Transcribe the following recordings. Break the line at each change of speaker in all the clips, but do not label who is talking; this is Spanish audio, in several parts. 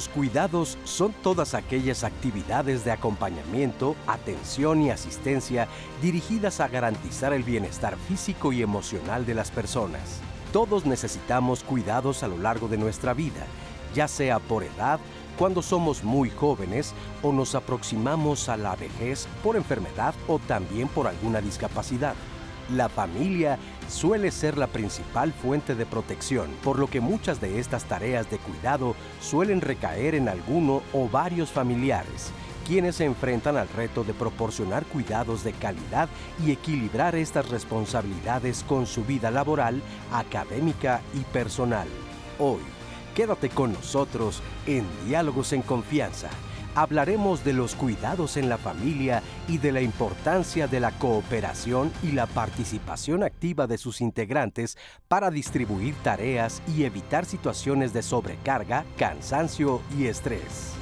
Los cuidados son todas aquellas actividades de acompañamiento, atención y asistencia dirigidas a garantizar el bienestar físico y emocional de las personas. Todos necesitamos cuidados a lo largo de nuestra vida, ya sea por edad, cuando somos muy jóvenes o nos aproximamos a la vejez por enfermedad o también por alguna discapacidad. La familia suele ser la principal fuente de protección, por lo que muchas de estas tareas de cuidado suelen recaer en alguno o varios familiares, quienes se enfrentan al reto de proporcionar cuidados de calidad y equilibrar estas responsabilidades con su vida laboral, académica y personal. Hoy, Quédate con nosotros en Diálogos en Confianza. Hablaremos de los cuidados en la familia y de la importancia de la cooperación y la participación activa de sus integrantes para distribuir tareas y evitar situaciones de sobrecarga, cansancio y estrés.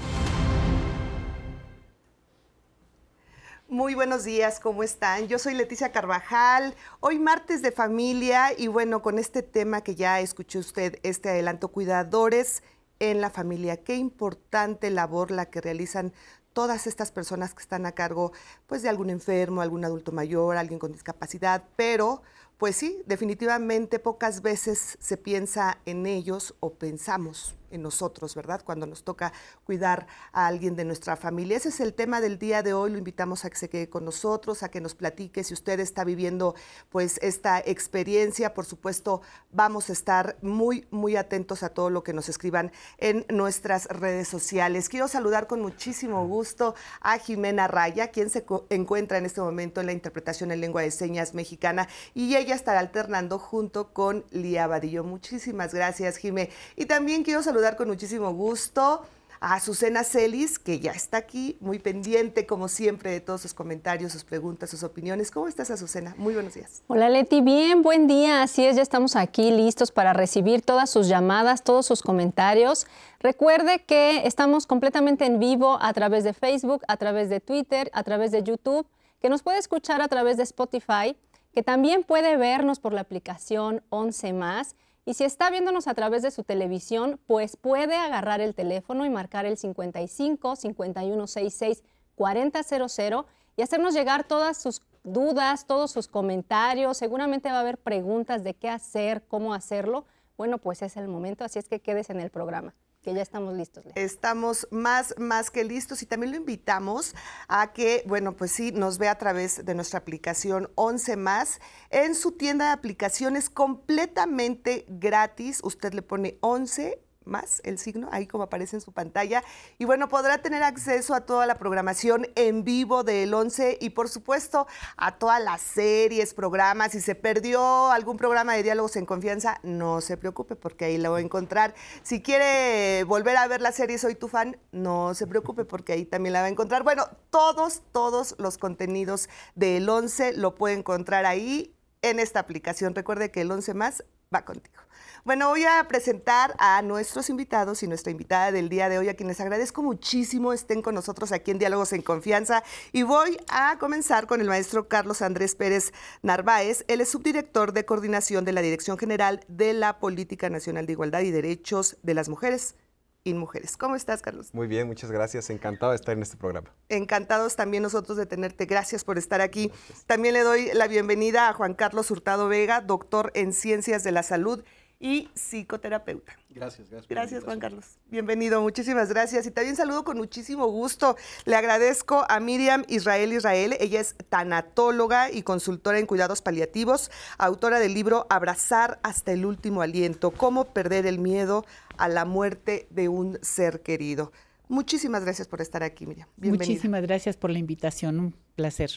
Muy buenos días, ¿cómo están? Yo soy Leticia Carvajal, hoy martes de familia y bueno, con este tema que ya escuchó usted, este adelanto, cuidadores en la familia. Qué importante labor la que realizan todas estas personas que están a cargo pues de algún enfermo, algún adulto mayor, alguien con discapacidad, pero pues sí, definitivamente pocas veces se piensa en ellos o pensamos en nosotros, ¿verdad? Cuando nos toca cuidar a alguien de nuestra familia. Ese es el tema del día de hoy. Lo invitamos a que se quede con nosotros, a que nos platique si usted está viviendo pues esta experiencia. Por supuesto, vamos a estar muy, muy atentos a todo lo que nos escriban en nuestras redes sociales. Quiero saludar con muchísimo gusto a Jimena Raya, quien se encuentra en este momento en la interpretación en lengua de señas mexicana y ella estará alternando junto con Lía Vadillo. Muchísimas gracias, Jimé. Y también quiero saludar saludar con muchísimo gusto a Azucena Celis, que ya está aquí, muy pendiente, como siempre, de todos sus comentarios, sus preguntas, sus opiniones. ¿Cómo estás, Azucena? Muy buenos días.
Hola, Leti. Bien, buen día. Así es, ya estamos aquí listos para recibir todas sus llamadas, todos sus comentarios. Recuerde que estamos completamente en vivo a través de Facebook, a través de Twitter, a través de YouTube, que nos puede escuchar a través de Spotify, que también puede vernos por la aplicación 11 más y si está viéndonos a través de su televisión, pues puede agarrar el teléfono y marcar el 55 5166 4000 y hacernos llegar todas sus dudas, todos sus comentarios. Seguramente va a haber preguntas de qué hacer, cómo hacerlo. Bueno, pues es el momento, así es que quedes en el programa que ya estamos listos.
Estamos más, más que listos y también lo invitamos a que, bueno, pues sí, nos vea a través de nuestra aplicación 11 más en su tienda de aplicaciones completamente gratis. Usted le pone 11 más el signo, ahí como aparece en su pantalla. Y bueno, podrá tener acceso a toda la programación en vivo del 11 y por supuesto a todas las series, programas. Si se perdió algún programa de diálogos en confianza, no se preocupe porque ahí la voy a encontrar. Si quiere volver a ver la serie Soy tu fan, no se preocupe porque ahí también la va a encontrar. Bueno, todos, todos los contenidos del 11 lo puede encontrar ahí en esta aplicación. Recuerde que el 11 más va contigo. Bueno, voy a presentar a nuestros invitados y nuestra invitada del día de hoy, a quienes agradezco muchísimo estén con nosotros aquí en Diálogos en Confianza. Y voy a comenzar con el maestro Carlos Andrés Pérez Narváez. Él es subdirector de coordinación de la Dirección General de la Política Nacional de Igualdad y Derechos de las Mujeres y mujeres. ¿Cómo estás, Carlos?
Muy bien, muchas gracias. Encantado de estar en este programa.
Encantados también nosotros de tenerte. Gracias por estar aquí. También le doy la bienvenida a Juan Carlos Hurtado Vega, doctor en Ciencias de la Salud y psicoterapeuta.
Gracias, gracias.
Gracias, Juan Carlos. Bienvenido, muchísimas gracias. Y también saludo con muchísimo gusto. Le agradezco a Miriam Israel Israel. Ella es tanatóloga y consultora en cuidados paliativos, autora del libro Abrazar hasta el último aliento, cómo perder el miedo a la muerte de un ser querido. Muchísimas gracias por estar aquí, Miriam.
Bienvenida. Muchísimas gracias por la invitación, un placer.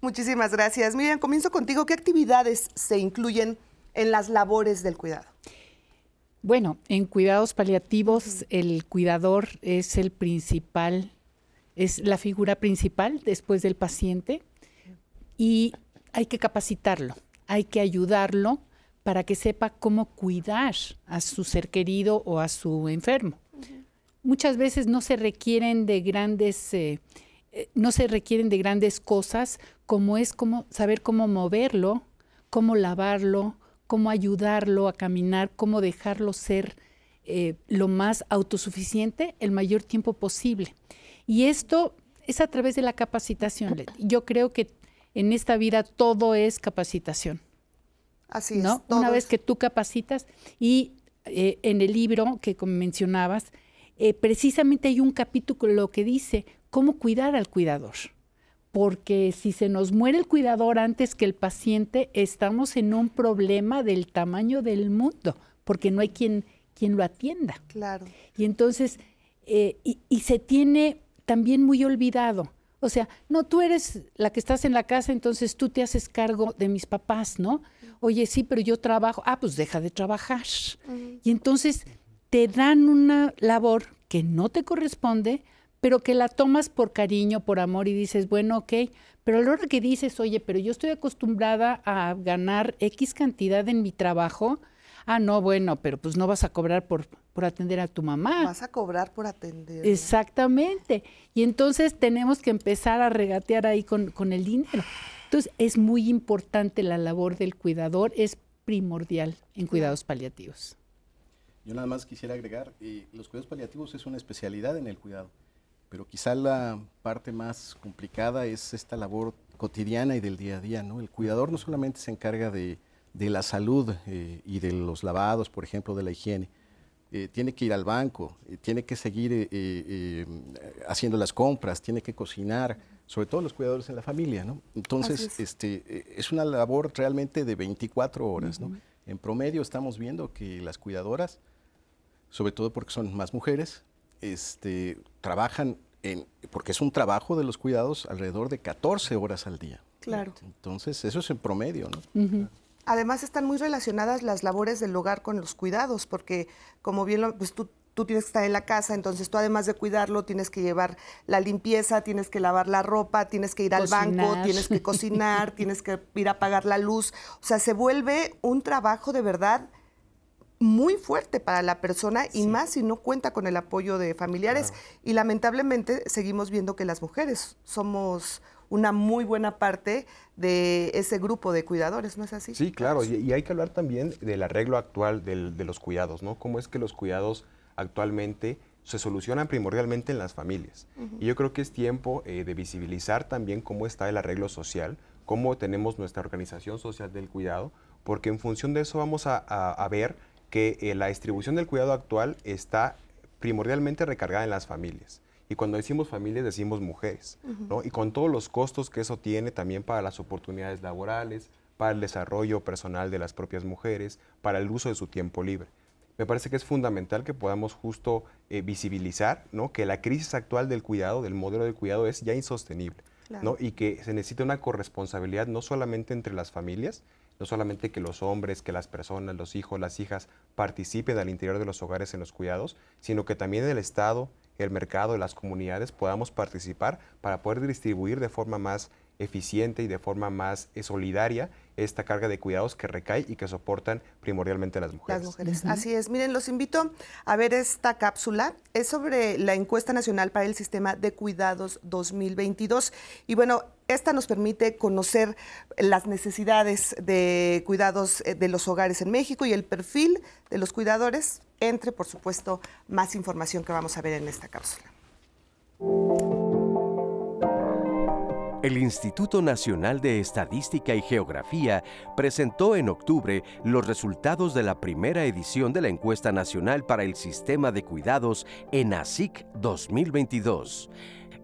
Muchísimas gracias. Miriam, comienzo contigo. ¿Qué actividades se incluyen en las labores del cuidado?
Bueno, en cuidados paliativos el cuidador es el principal, es la figura principal después del paciente y hay que capacitarlo, hay que ayudarlo para que sepa cómo cuidar a su ser querido o a su enfermo. Muchas veces no se requieren de grandes eh, eh, no se requieren de grandes cosas como es como saber cómo moverlo, cómo lavarlo, cómo ayudarlo a caminar, cómo dejarlo ser eh, lo más autosuficiente el mayor tiempo posible. Y esto es a través de la capacitación. Yo creo que en esta vida todo es capacitación.
Así
¿no?
es.
Una vez que tú capacitas y eh, en el libro que mencionabas, eh, precisamente hay un capítulo que dice cómo cuidar al cuidador. Porque si se nos muere el cuidador antes que el paciente, estamos en un problema del tamaño del mundo, porque no hay quien, quien lo atienda.
Claro.
Y entonces, eh, y se tiene también muy olvidado o sea, no, tú eres la que estás en la casa, entonces tú te haces cargo de mis papás, ¿no? Oye, sí, pero yo trabajo. Ah, pues deja de trabajar. Y entonces te dan una labor que no te corresponde, pero que la tomas por cariño, por amor y dices, bueno, ok, pero a la hora que dices, oye, pero yo estoy acostumbrada a ganar X cantidad en mi trabajo, ah, no, bueno, pero pues no vas a cobrar por, por atender a tu mamá.
Vas a cobrar por atender.
Exactamente. Y entonces tenemos que empezar a regatear ahí con, con el dinero. Entonces es muy importante la labor del cuidador, es primordial en cuidados paliativos.
Yo nada más quisiera agregar, eh, los cuidados paliativos es una especialidad en el cuidado, pero quizá la parte más complicada es esta labor cotidiana y del día a día, ¿no? El cuidador no solamente se encarga de de la salud eh, y de los lavados, por ejemplo, de la higiene. Eh, tiene que ir al banco, eh, tiene que seguir haciendo las compras, tiene que cocinar, sobre todo los cuidadores en la familia, ¿no? Entonces, es. Este, es una labor realmente de 24 horas, ¿no? En promedio estamos viendo que las cuidadoras, sobre todo porque son más mujeres, este, trabajan en, porque es un trabajo de los cuidados alrededor de 14 horas al día.
Claro.
Entonces, eso es en promedio, ¿no?
Además están muy relacionadas las labores del hogar con los cuidados, porque como bien lo, pues tú, tú tienes que estar en la casa, entonces tú además de cuidarlo tienes que llevar la limpieza, tienes que lavar la ropa, tienes que ir al banco, tienes que cocinar, tienes que ir a apagar la luz. O sea, se vuelve un trabajo de verdad muy fuerte para la persona y más si no cuenta con el apoyo de familiares. Y lamentablemente seguimos viendo que las mujeres somos una muy buena parte de ese grupo de cuidadores, ¿no es así?
Sí, claro, y, hay que hablar también del arreglo actual de los cuidados, ¿no? Cómo es que los cuidados actualmente se solucionan primordialmente en las familias. Y yo creo que es tiempo eh, de visibilizar también cómo está el arreglo social, cómo tenemos nuestra organización social del cuidado, porque en función de eso vamos a, ver que eh, la distribución del cuidado actual está primordialmente recargada en las familias. Y cuando decimos familias, decimos mujeres, ¿no? Y con todos los costos que eso tiene también para las oportunidades laborales, para el desarrollo personal de las propias mujeres, para el uso de su tiempo libre. Me parece que es fundamental que podamos justo eh, visibilizar ¿no? que la crisis actual del cuidado, del modelo de cuidado, es ya insostenible. ¿no? Y que se necesita una corresponsabilidad no solamente entre las familias, no solamente que los hombres, que las personas, los hijos, las hijas participen al interior de los hogares en los cuidados, sino que también el Estado, el mercado, las comunidades podamos participar para poder distribuir de forma más eficiente y de forma más eh, solidaria esta carga de cuidados que recae y que soportan primordialmente las mujeres.
Las mujeres, así es. Miren, los invito a ver esta cápsula. Es sobre la encuesta nacional para el sistema de cuidados 2022. Y bueno, esta nos permite conocer las necesidades de cuidados eh, de los hogares en México y el perfil de los cuidadores, entre, por supuesto, más información que vamos a ver en esta cápsula.
El Instituto Nacional de Estadística y Geografía presentó en octubre los resultados de la primera edición de la encuesta nacional para el sistema de cuidados en ASIC 2022.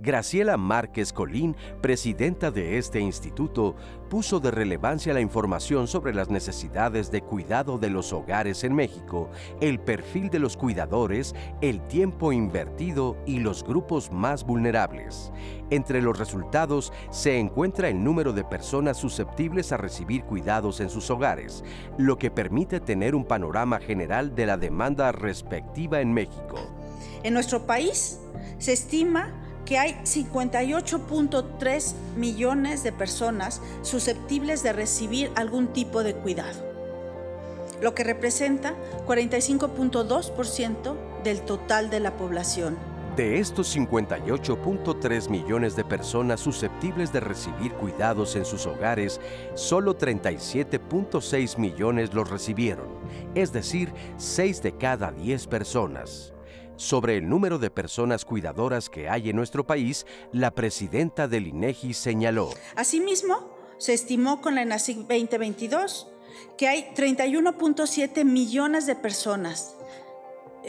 Graciela Márquez Colín, presidenta de este instituto, puso de relevancia la información sobre las necesidades de cuidado de los hogares en México, el perfil de los cuidadores, el tiempo invertido y los grupos más vulnerables. Entre los resultados se encuentra el número de personas susceptibles a recibir cuidados en sus hogares, lo que permite tener un panorama general de la demanda respectiva en México.
En nuestro país se estima que hay 58.3 millones de personas susceptibles de recibir algún tipo de cuidado, lo que representa 45.2% del total de la población.
De estos 58.3 millones de personas susceptibles de recibir cuidados en sus hogares, solo 37.6 millones los recibieron, es decir, 6 de cada 10 personas. Sobre el número de personas cuidadoras que hay en nuestro país, la presidenta del INEGI señaló.
Asimismo, se estimó con la ENACIC 2022 que hay 31.7 millones de personas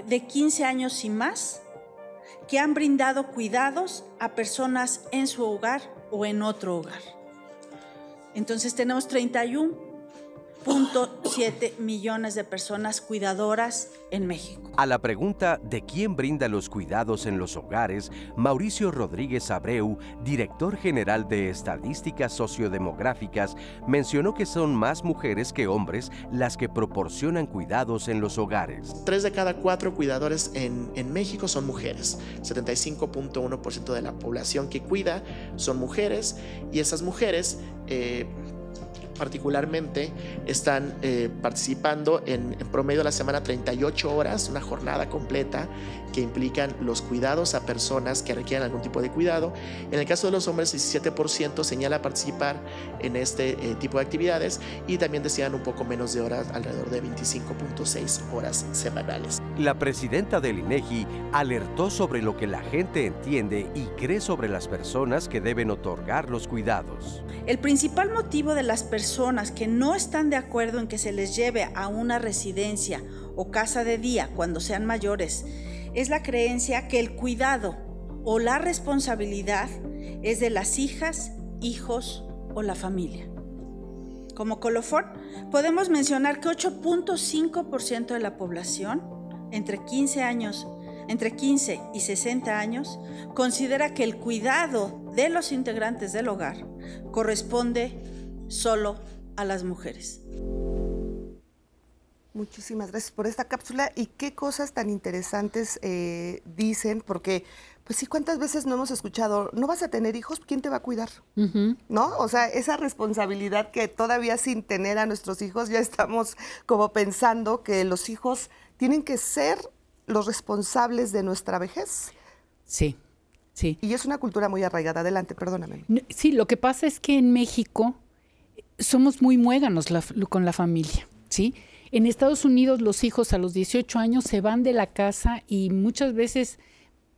de 15 años y más que han brindado cuidados a personas en su hogar o en otro hogar. Entonces tenemos 31 7 millones de personas cuidadoras en México.
A la pregunta de quién brinda los cuidados en los hogares, Mauricio Rodríguez Abreu, director general de Estadísticas Sociodemográficas, mencionó que son más mujeres que hombres las que proporcionan cuidados en los hogares.
Tres de cada cuatro cuidadores en, en México son mujeres. 75.1% de la población que cuida son mujeres y esas mujeres... Eh, particularmente están eh, participando en, en, promedio la semana 38 horas, una jornada completa que implican los cuidados a personas que requieren algún tipo de cuidado. En el caso de los hombres, 17% señala participar en este eh, tipo de actividades y también decían un poco menos de horas, alrededor de 25.6 horas semanales.
La presidenta del INEGI alertó sobre lo que la gente entiende y cree sobre las personas que deben otorgar los cuidados.
El principal motivo de las personas que no están de acuerdo en que se les lleve a una residencia o casa de día cuando sean mayores es la creencia que el cuidado o la responsabilidad es de las hijas, hijos o la familia. Como colofón, podemos mencionar que 8.5% de la población entre 15 años, entre 15 y 60 años, considera que el cuidado de los integrantes del hogar corresponde solo a las mujeres.
Muchísimas gracias por esta cápsula y qué cosas tan interesantes eh, dicen, porque pues sí, ¿cuántas veces no hemos escuchado, no vas a tener hijos, ¿quién te va a cuidar? ¿No? O sea, esa responsabilidad que todavía sin tener a nuestros hijos ya estamos como pensando que los hijos tienen que ser los responsables de nuestra vejez.
Sí, sí.
Y es una cultura muy arraigada. Adelante, perdóname.
Sí, lo que pasa es que en México somos muy muéganos con la familia, ¿sí? En Estados Unidos los hijos a los 18 años se van de la casa y muchas veces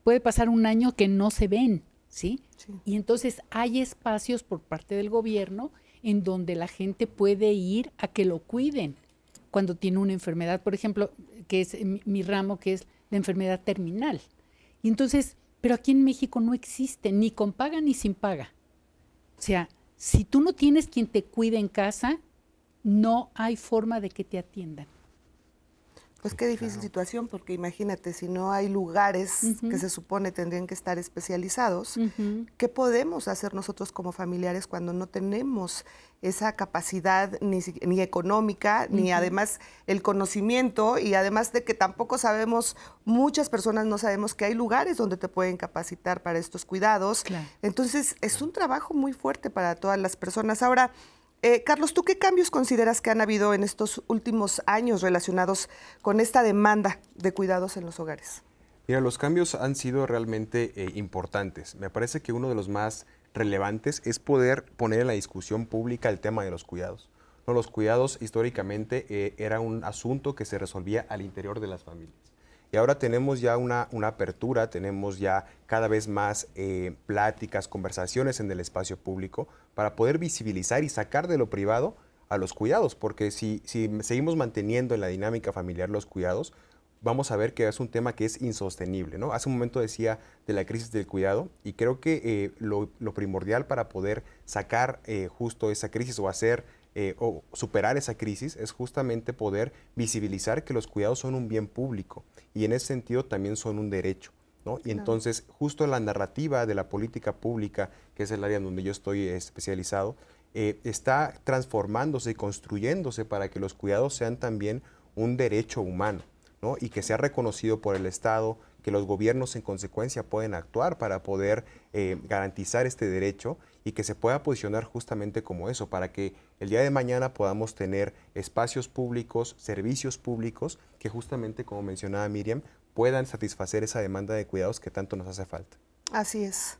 puede pasar un año que no se ven, ¿sí? Y entonces hay espacios por parte del gobierno en donde la gente puede ir a que lo cuiden cuando tiene una enfermedad, por ejemplo, que es mi, mi ramo, que es la enfermedad terminal. Y entonces, pero aquí en México no existe, ni con paga ni sin paga. O sea, si tú no tienes quien te cuide en casa, no hay forma de que te atiendan.
Pues qué difícil situación, porque imagínate, si no hay lugares que se supone tendrían que estar especializados, ¿qué podemos hacer nosotros como familiares cuando no tenemos esa capacidad ni, ni económica, ni además el conocimiento, y además de que tampoco sabemos, muchas personas no sabemos que hay lugares donde te pueden capacitar para estos cuidados? Entonces, es un trabajo muy fuerte para todas las personas. Ahora, eh, Carlos, ¿tú qué cambios consideras que han habido en estos últimos años relacionados con esta demanda de cuidados en los hogares?
Mira, los cambios han sido realmente eh, importantes. Me parece que uno de los más relevantes es poder poner en la discusión pública el tema de los cuidados. Los cuidados históricamente eh, era un asunto que se resolvía al interior de las familias. Y ahora tenemos ya una, una apertura, tenemos ya cada vez más eh, pláticas, conversaciones en el espacio público para poder visibilizar y sacar de lo privado a los cuidados, porque si, si seguimos manteniendo en la dinámica familiar los cuidados, vamos a ver que es un tema que es insostenible. ¿no? Hace un momento decía de la crisis del cuidado y creo que eh, lo, lo, primordial para poder sacar eh, justo esa crisis o hacer eh, o superar esa crisis es justamente poder visibilizar que los cuidados son un bien público y en ese sentido también son un derecho. ¿no? Y entonces justo la narrativa de la política pública, que es el área en donde yo estoy especializado, eh, está transformándose y construyéndose para que los cuidados sean también un derecho humano ¿no? y que sea reconocido por el Estado, que los gobiernos en consecuencia pueden actuar para poder eh, garantizar este derecho y que se pueda posicionar justamente como eso, para que el día de mañana podamos tener espacios públicos, servicios públicos, que justamente, como mencionaba Miriam, puedan satisfacer esa demanda de cuidados que tanto nos hace falta.
Así es.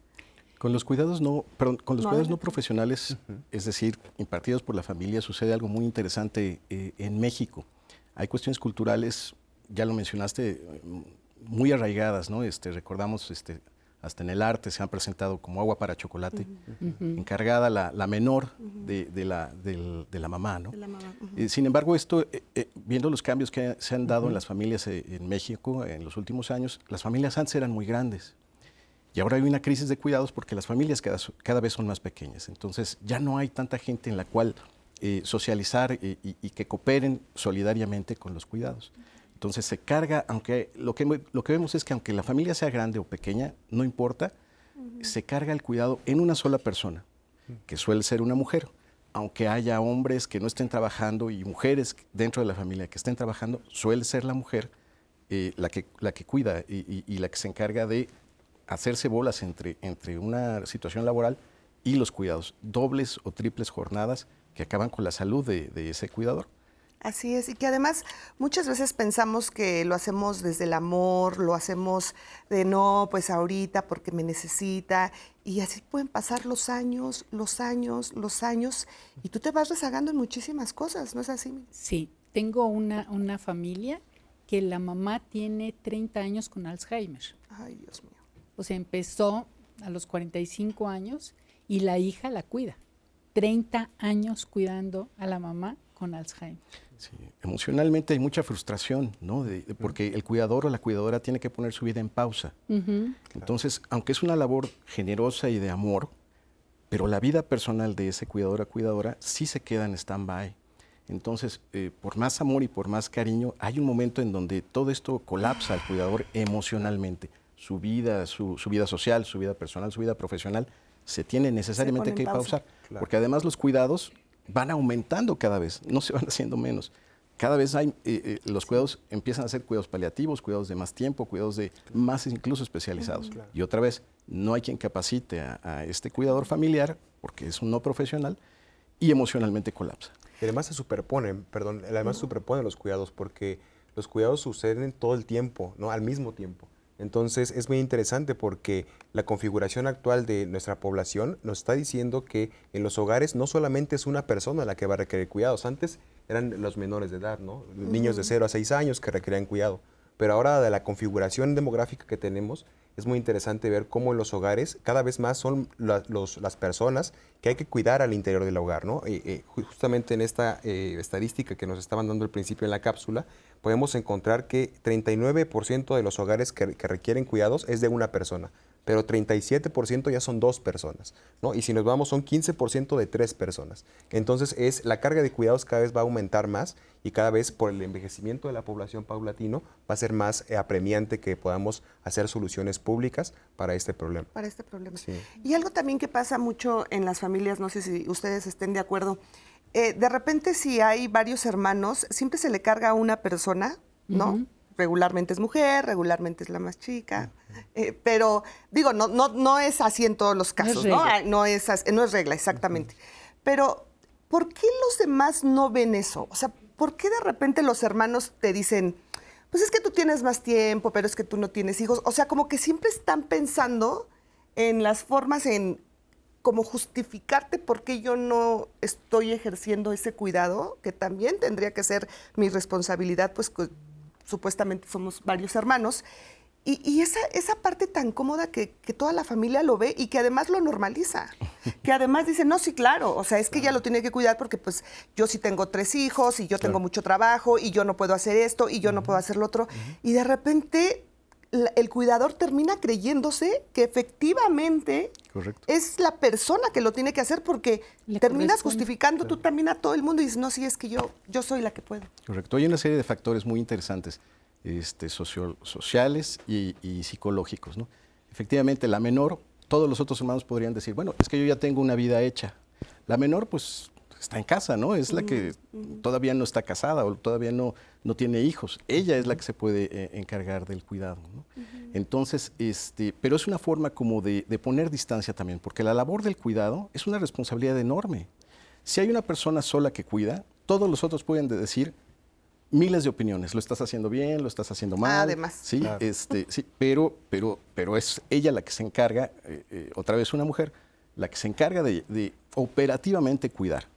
Con los cuidados no, perdón, con los cuidados no profesionales, es decir, impartidos por la familia, sucede algo muy interesante eh, en México. Hay cuestiones culturales, ya lo mencionaste, muy arraigadas, ¿no? Este, recordamos este, hasta en el arte se han presentado como agua para chocolate, encargada la, menor de, la, de, la, mamá. ¿no? Eh, sin embargo, esto, eh, eh, viendo los cambios que se han dado en las familias en México en los últimos años, las familias antes eran muy grandes. Y ahora hay una crisis de cuidados porque las familias cada, cada vez son más pequeñas. Entonces ya no hay tanta gente en la cual socializar y que cooperen solidariamente con los cuidados. Entonces se carga, aunque lo que, lo que vemos es que aunque la familia sea grande o pequeña, no importa, se carga el cuidado en una sola persona, que suele ser una mujer. Aunque haya hombres que no estén trabajando y mujeres dentro de la familia que estén trabajando, suele ser la mujer eh, la, que, la que cuida y, la que se encarga de hacerse bolas entre, entre una situación laboral y los cuidados, dobles o triples jornadas que acaban con la salud de ese cuidador.
Así es, y que además muchas veces pensamos que lo hacemos desde el amor, lo hacemos de no, pues ahorita porque me necesita, y así pueden pasar los años, los años, los años, y tú te vas rezagando en muchísimas cosas, ¿no es así?
Sí, tengo una, una familia que la mamá tiene 30 años con Alzheimer.
Ay, Dios mío.
O sea, empezó a los 45 años y la hija la cuida. 30 años cuidando a la mamá con Alzheimer.
Sí, emocionalmente hay mucha frustración, ¿no? porque el cuidador o la cuidadora tiene que poner su vida en pausa. Entonces, aunque es una labor generosa y de amor, pero la vida personal de ese cuidador o cuidadora sí se queda en stand-by. Entonces, eh, por más amor y por más cariño, hay un momento en donde todo esto colapsa al cuidador emocionalmente. Su vida, su, vida social, su vida personal, su vida profesional, se tiene necesariamente que pausar. Porque además los cuidados van aumentando cada vez, no se van haciendo menos. Cada vez hay, eh, eh, los cuidados empiezan a ser cuidados paliativos, cuidados de más tiempo, cuidados de más incluso especializados. Y otra vez, no hay quien capacite a, este cuidador familiar, porque es un no profesional, y emocionalmente colapsa.
Y además se superponen, perdón, además se superponen los cuidados, porque los cuidados suceden todo el tiempo, ¿no? Al mismo tiempo. Entonces es muy interesante porque la configuración actual de nuestra población nos está diciendo que en los hogares no solamente es una persona la que va a requerir cuidados. Antes eran los menores de edad, ¿no? Niños de 0 a 6 años que requerían cuidado. Pero ahora de la configuración demográfica que tenemos, es muy interesante ver cómo en los hogares cada vez más son las personas que hay que cuidar al interior del hogar. ¿no? Eh, eh, justamente en esta eh, estadística que nos estaban dando al principio en la cápsula, podemos encontrar que 39% de los hogares que, requieren cuidados es de una persona, pero 37% ya son dos personas, ¿no? Y si nos vamos son 15% de tres personas. Entonces es la carga de cuidados cada vez va a aumentar más y cada vez por el envejecimiento de la población paulatino va a ser más eh, apremiante que podamos hacer soluciones públicas para este problema.
Para este problema. Y algo también que pasa mucho en las familias, no sé si ustedes estén de acuerdo, eh, de repente si hay varios hermanos, siempre se le carga a una persona, ¿no? Regularmente es mujer, regularmente es la más chica, eh, pero digo, no, no, no es así en todos los casos, ¿no? No es, no es regla, exactamente. Pero, ¿por qué los demás no ven eso? O sea, ¿por qué de repente los hermanos te dicen, pues es que tú tienes más tiempo, pero es que tú no tienes hijos? O sea, como que siempre están pensando en las formas en como justificarte por qué yo no estoy ejerciendo ese cuidado, que también tendría que ser mi responsabilidad, pues supuestamente somos varios hermanos. Y, esa, esa, parte tan cómoda que, toda la familia lo ve y que además lo normaliza. Que además dice, no, sí, claro, o sea, es que ella lo tiene que cuidar porque pues yo sí tengo tres hijos y yo tengo mucho trabajo y yo no puedo hacer esto y yo no puedo hacer lo otro. Y de repente el cuidador termina creyéndose que efectivamente es la persona que lo tiene que hacer porque terminas justificando tú también a todo el mundo y dices, no, sí, es que yo, yo soy la que puedo.
Correcto. Hay una serie de factores muy interesantes, este, sociales y, psicológicos. ¿no? Efectivamente, la menor, todos los otros hermanos podrían decir, bueno, es que yo ya tengo una vida hecha. La menor, pues está en casa, ¿no? Es la que todavía no está casada o todavía no, no tiene hijos. Ella es la que se puede eh, encargar del cuidado, ¿no? Entonces, este, pero es una forma como de, poner distancia también, porque la labor del cuidado es una responsabilidad enorme. Si hay una persona sola que cuida, todos los otros pueden decir, miles de opiniones. Lo estás haciendo bien, lo estás haciendo mal.
Además.
Sí, este, sí pero, pero, pero es ella la que se encarga, eh, eh, otra vez una mujer, la que se encarga de, de, operativamente cuidar.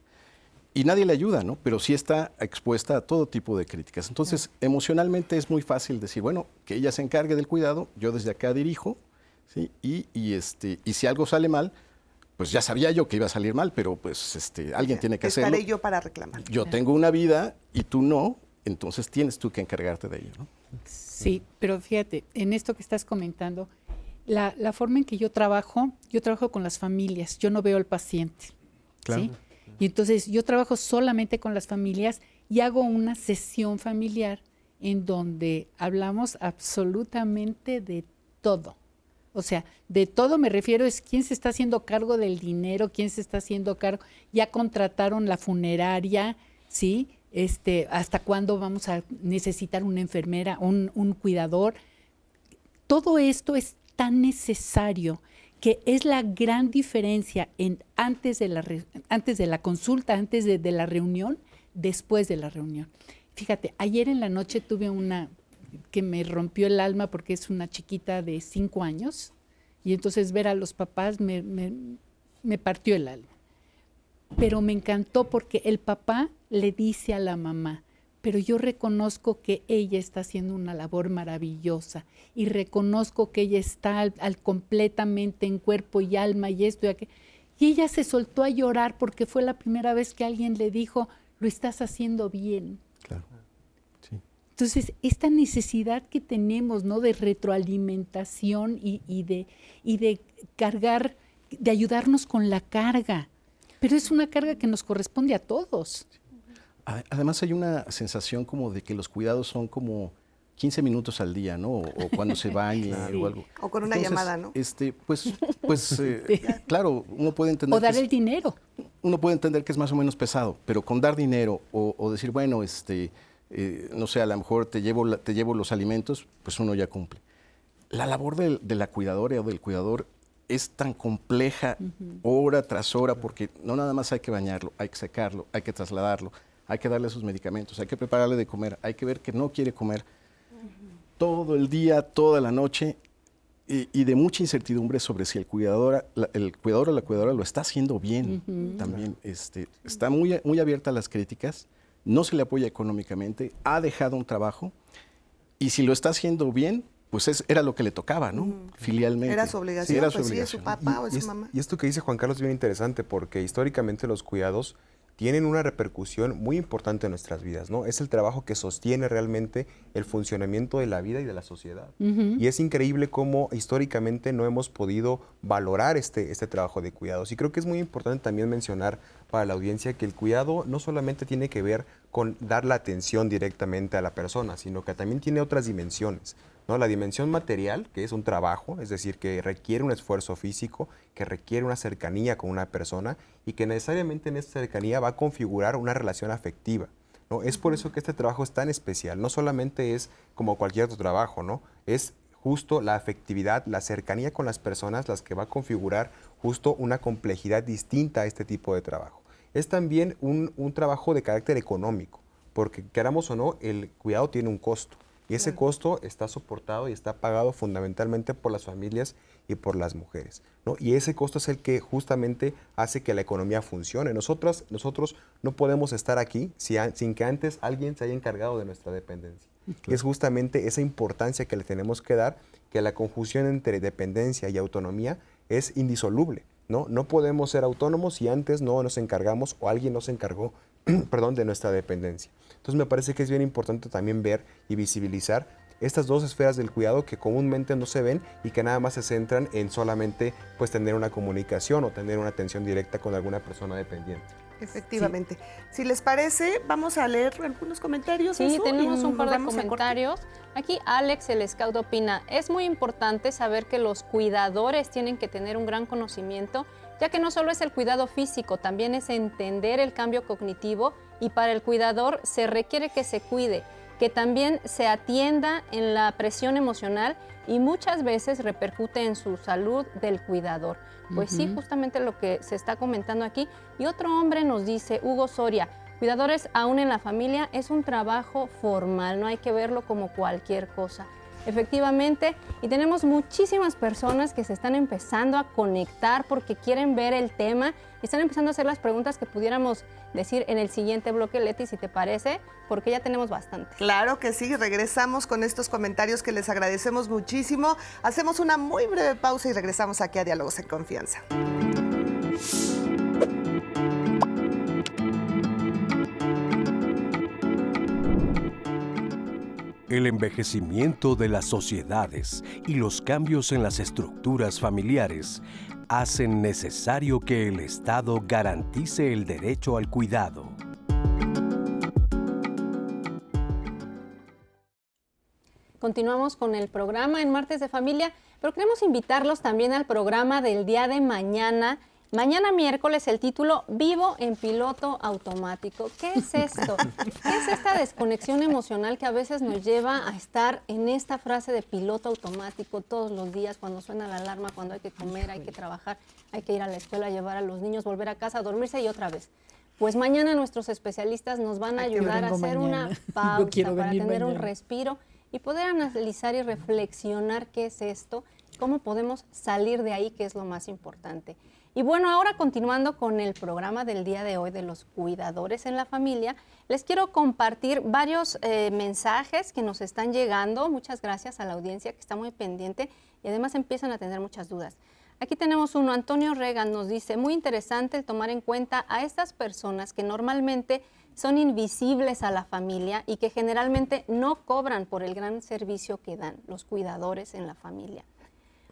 Y nadie le ayuda, ¿no? Pero sí está expuesta a todo tipo de críticas. Entonces, emocionalmente es muy fácil decir, bueno, que ella se encargue del cuidado, yo desde acá dirijo, ¿sí? Y, y este, y si algo sale mal, pues ya sabía yo que iba a salir mal, pero pues este, alguien tiene que hacerlo.
Estaré yo para reclamar.
Yo tengo una vida y tú no, entonces tienes tú que encargarte de ello, ¿no?
Sí, pero fíjate, en esto que estás comentando, la, la, forma en que yo trabajo, yo trabajo con las familias, yo no veo al paciente. Claro. ¿sí? Y entonces yo trabajo solamente con las familias y hago una sesión familiar en donde hablamos absolutamente de todo. O sea, de todo me refiero es quién se está haciendo cargo del dinero, quién se está haciendo cargo, ya contrataron la funeraria, ¿sí? Este, hasta cuándo vamos a necesitar una enfermera, un, un cuidador. Todo esto es tan necesario que es la gran diferencia en antes de la, antes de la consulta, antes de, la reunión, después de la reunión. Fíjate, ayer en la noche tuve una que me rompió el alma porque es una chiquita de cinco años y entonces ver a los papás me, me partió el alma. Pero me encantó porque el papá le dice a la mamá, pero yo reconozco que ella está haciendo una labor maravillosa y reconozco que ella está al, al completamente en cuerpo y alma y esto y aquello. Y ella se soltó a llorar porque fue la primera vez que alguien le dijo, lo estás haciendo bien.
Claro. Sí.
Entonces, esta necesidad que tenemos, ¿no? De retroalimentación y, y, de, y de cargar, de ayudarnos con la carga. Pero es una carga que nos corresponde a todos.
Además hay una sensación como de que los cuidados son como 15 minutos al día, ¿no? O, o cuando se bañe
Claro.
o algo.
O con una llamada, ¿no?
Este, pues, pues eh, claro, uno puede entender.
O dar
que es-
el dinero.
uno puede entender que es más o menos pesado, pero con dar dinero o, o decir, bueno, este, eh, no sé, a lo mejor te llevo, la- te llevo los alimentos, pues uno ya cumple. La labor del- de, la cuidadora o del cuidador es tan compleja hora tras hora porque no nada más hay que bañarlo, hay que secarlo, hay que trasladarlo, hay que darle sus medicamentos, hay que prepararle de comer, hay que ver que no quiere comer todo el día, toda la noche y, y de mucha incertidumbre sobre si el cuidador, la- el cuidador o la cuidadora lo está haciendo bien. También este, está muy, muy abierta a las críticas, no se le apoya económicamente, ha dejado un trabajo y si lo está haciendo bien, pues es- era lo que le tocaba, ¿no? Filialmente.
Era su obligación,
Sí, era su
pues sí, su
obligación.
papá o es
Y,
su
es-
mamá.
y esto que dice Juan Carlos es bien interesante porque históricamente los cuidados tienen una repercusión muy importante en nuestras vidas, ¿no? Es el trabajo que sostiene realmente el funcionamiento de la vida y de la sociedad. Y es increíble cómo históricamente no hemos podido valorar este, este trabajo de cuidados. Y creo que es muy importante también mencionar para la audiencia que el cuidado no solamente tiene que ver con dar la atención directamente a la persona, sino que también tiene otras dimensiones. ¿No? La dimensión material, que es un trabajo, es decir, que requiere un esfuerzo físico, que requiere una cercanía con una persona y que necesariamente en esta cercanía va a configurar una relación afectiva. ¿no? Es por eso que este trabajo es tan especial. No solamente es como cualquier otro trabajo, ¿no? Es justo la afectividad, la cercanía con las personas las que va a configurar justo una complejidad distinta a este tipo de trabajo. Es también un, un trabajo de carácter económico, porque queramos o no, el cuidado tiene un costo. Y ese costo está soportado y está pagado fundamentalmente por las familias y por las mujeres. ¿no? Y ese costo es el que justamente hace que la economía funcione. Nosotros, nosotros no podemos estar aquí si sin que antes alguien se haya encargado de nuestra dependencia. Y es justamente esa importancia que le tenemos que dar, que la conjunción entre dependencia y autonomía es indisoluble. ¿no? no podemos ser autónomos si antes no nos encargamos o alguien nos encargó perdón, de nuestra dependencia. Entonces me parece que es bien importante también ver y visibilizar estas dos esferas del cuidado que comúnmente no se ven y que nada más se centran en solamente pues tener una comunicación o tener una atención directa con alguna persona dependiente.
Efectivamente. Si les parece, vamos a leer algunos comentarios.
Sí, tenemos un par de comentarios. Aquí Alex el Scout opina, es muy importante saber que los cuidadores tienen que tener un gran conocimiento, ya que no solo es el cuidado físico, también es entender el cambio cognitivo y para el cuidador se requiere que se cuide, que también se atienda en la presión emocional y muchas veces repercute en su salud del cuidador. Pues sí, justamente lo que se está comentando aquí. Y otro hombre nos dice, Hugo Soria, Cuidadores aún en la familia es un trabajo formal, no hay que verlo como cualquier cosa. Efectivamente, y tenemos muchísimas personas que se están empezando a conectar porque quieren ver el tema y están empezando a hacer las preguntas que pudiéramos decir en el siguiente bloque, Leti, si te parece, porque ya tenemos bastante.
Claro que sí, regresamos con estos comentarios que les agradecemos muchísimo. Hacemos una muy breve pausa y regresamos aquí a Diálogos en Confianza.
El envejecimiento de las sociedades y los cambios en las estructuras familiares hacen necesario que el Estado garantice el derecho al cuidado.
Continuamos con el programa en Martes de Familia, pero queremos invitarlos también al programa del día de mañana Mañana miércoles el título Vivo en piloto automático. ¿Qué es esto? ¿Qué es esta desconexión emocional que a veces nos lleva a estar en esta frase de piloto automático todos los días cuando suena la alarma, cuando hay que comer, hay que trabajar, hay que ir a la escuela, llevar a los niños, volver a casa, dormirse y otra vez? Pues mañana nuestros especialistas nos van a ayudar a hacer una pausa para tener un respiro y poder analizar y reflexionar qué es esto, cómo podemos salir de ahí, que es lo más importante. Y bueno, ahora continuando con el programa del día de hoy de los cuidadores en la familia, les quiero compartir varios eh, mensajes que nos están llegando. Muchas gracias a la audiencia que está muy pendiente y además empiezan a tener muchas dudas. Aquí tenemos uno, Antonio Regan nos dice, muy interesante tomar en cuenta a estas personas que normalmente son invisibles a la familia y que generalmente no cobran por el gran servicio que dan los cuidadores en la familia.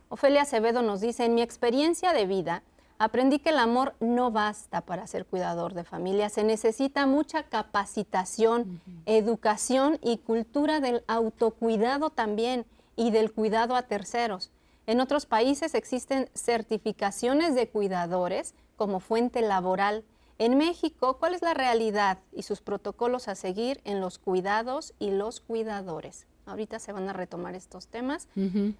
Ofelia Acevedo nos dice, en mi experiencia de vida, aprendí que el amor no basta para ser cuidador de familia, se necesita mucha capacitación, educación y cultura del autocuidado también y del cuidado a terceros. En otros países existen certificaciones de cuidadores como fuente laboral. En México, ¿cuál es la realidad y sus protocolos a seguir en los cuidados y los cuidadores? Ahorita se van a retomar estos temas.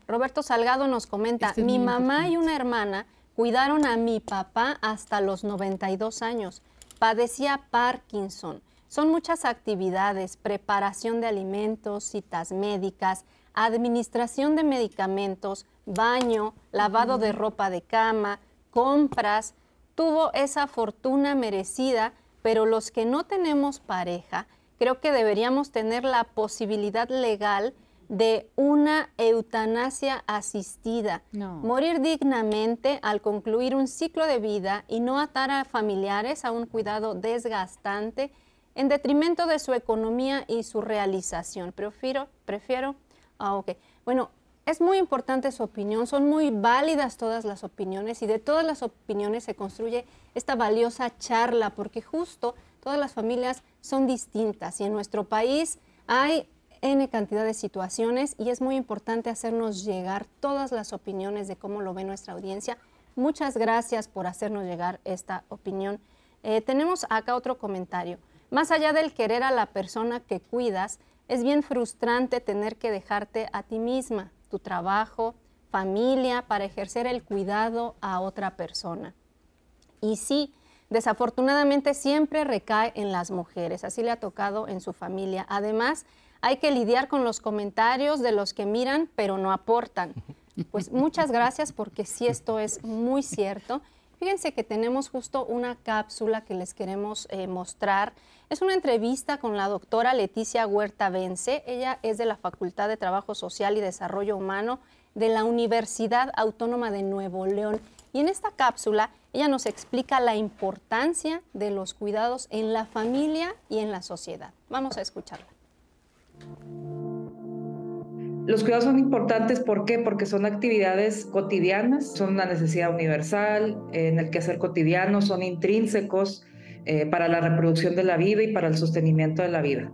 Roberto Salgado nos comenta, este mi mamá y una hermana Cuidaron a mi papá hasta los 92 años. Padecía Parkinson. Son muchas actividades, preparación de alimentos, citas médicas, administración de medicamentos, baño, lavado de ropa de cama, compras. Tuvo esa fortuna merecida, pero los que no tenemos pareja, creo que deberíamos tener la posibilidad legal de una eutanasia asistida. Morir dignamente al concluir un ciclo de vida y no atar a familiares a un cuidado desgastante en detrimento de su economía y su realización. Prefiero, prefiero, ah, ok. Bueno, es muy importante su opinión, son muy válidas todas las opiniones y de todas las opiniones se construye esta valiosa charla porque justo todas las familias son distintas y en nuestro país hay N cantidad de situaciones y es muy importante hacernos llegar todas las opiniones de cómo lo ve nuestra audiencia. Muchas gracias por hacernos llegar esta opinión. Eh, tenemos acá otro comentario. Más allá del querer a la persona que cuidas, es bien frustrante tener que dejarte a ti misma, tu trabajo, familia, para ejercer el cuidado a otra persona. Y sí, desafortunadamente siempre recae en las mujeres, así le ha tocado en su familia. Además, hay que lidiar con los comentarios de los que miran pero no aportan. Pues muchas gracias porque sí esto es muy cierto. Fíjense que tenemos justo una cápsula que les queremos eh, mostrar. Es una entrevista con la doctora Leticia Huerta Vence. Ella es de la Facultad de Trabajo Social y Desarrollo Humano de la Universidad Autónoma de Nuevo León. Y en esta cápsula ella nos explica la importancia de los cuidados en la familia y en la sociedad. Vamos a escucharla.
Los cuidados son importantes, ¿por? Porque son actividades cotidianas, son una necesidad universal, en el quehacer cotidiano, son intrínsecos eh, para la reproducción de la vida y para el sostenimiento de la vida.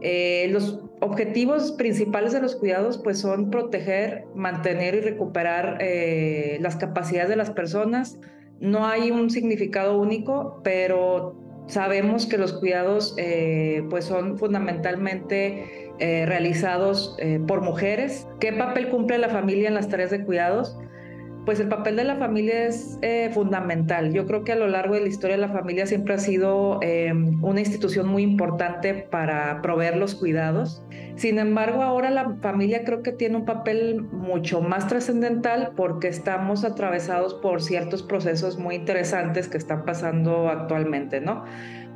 Eh, los objetivos principales de los cuidados pues son proteger, mantener y recuperar eh, las capacidades de las personas. No hay un significado único, pero Sabemos que los cuidados eh, pues son fundamentalmente eh, realizados eh, por mujeres. ¿Qué papel cumple la familia en las tareas de cuidados? Pues el papel de la familia es eh, fundamental. Yo creo que a lo largo de la historia la familia siempre ha sido eh, una institución muy importante para proveer los cuidados. Sin embargo, ahora la familia creo que tiene un papel mucho más trascendental porque estamos atravesados por ciertos procesos muy interesantes que están pasando actualmente, ¿no?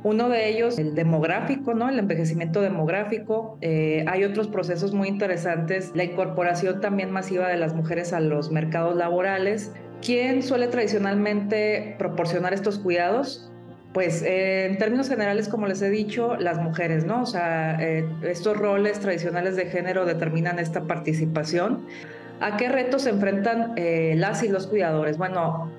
Uno de ellos, el demográfico, ¿no? El envejecimiento demográfico. Eh, hay otros procesos muy interesantes, la incorporación también masiva de las mujeres a los mercados laborales. ¿Quién suele tradicionalmente proporcionar estos cuidados? Pues eh, en términos generales, como les he dicho, las mujeres, ¿no? O sea, eh, estos roles tradicionales de género determinan esta participación. ¿A qué retos se enfrentan las y los cuidadores? Bueno,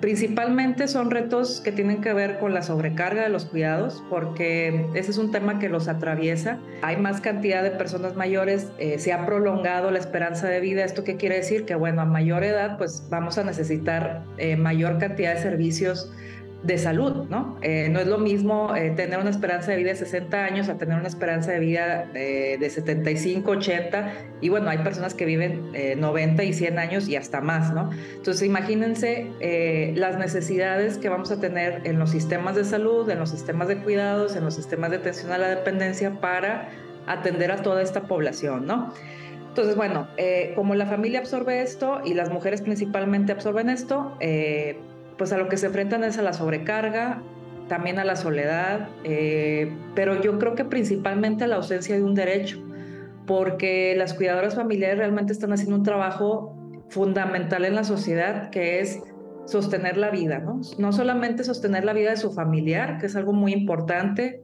Principalmente son retos que tienen que ver con la sobrecarga de los cuidados, porque ese es un tema que los atraviesa. Hay más cantidad de personas mayores, eh, se ha prolongado la esperanza de vida. ¿Esto qué quiere decir? Que bueno, a mayor edad pues vamos a necesitar eh, mayor cantidad de servicios de salud, ¿no? Eh, no es lo mismo eh, tener una esperanza de vida de 60 años a tener una esperanza de vida eh, de 75, 80, y bueno, hay personas que viven 90 y 100 años y hasta más, ¿no? Entonces, imagínense las necesidades que vamos a tener en los sistemas de salud, en los sistemas de cuidados, en los sistemas de atención a la dependencia para atender a toda esta población, ¿no? Entonces, bueno, como la familia absorbe esto y las mujeres principalmente absorben esto, pues a lo que se enfrentan es a la sobrecarga, también a la soledad, eh, pero yo creo que principalmente a la ausencia de un derecho, porque las cuidadoras familiares realmente están haciendo un trabajo fundamental en la sociedad, que es sostener la vida, ¿no? No solamente sostener la vida de su familiar, que es algo muy importante,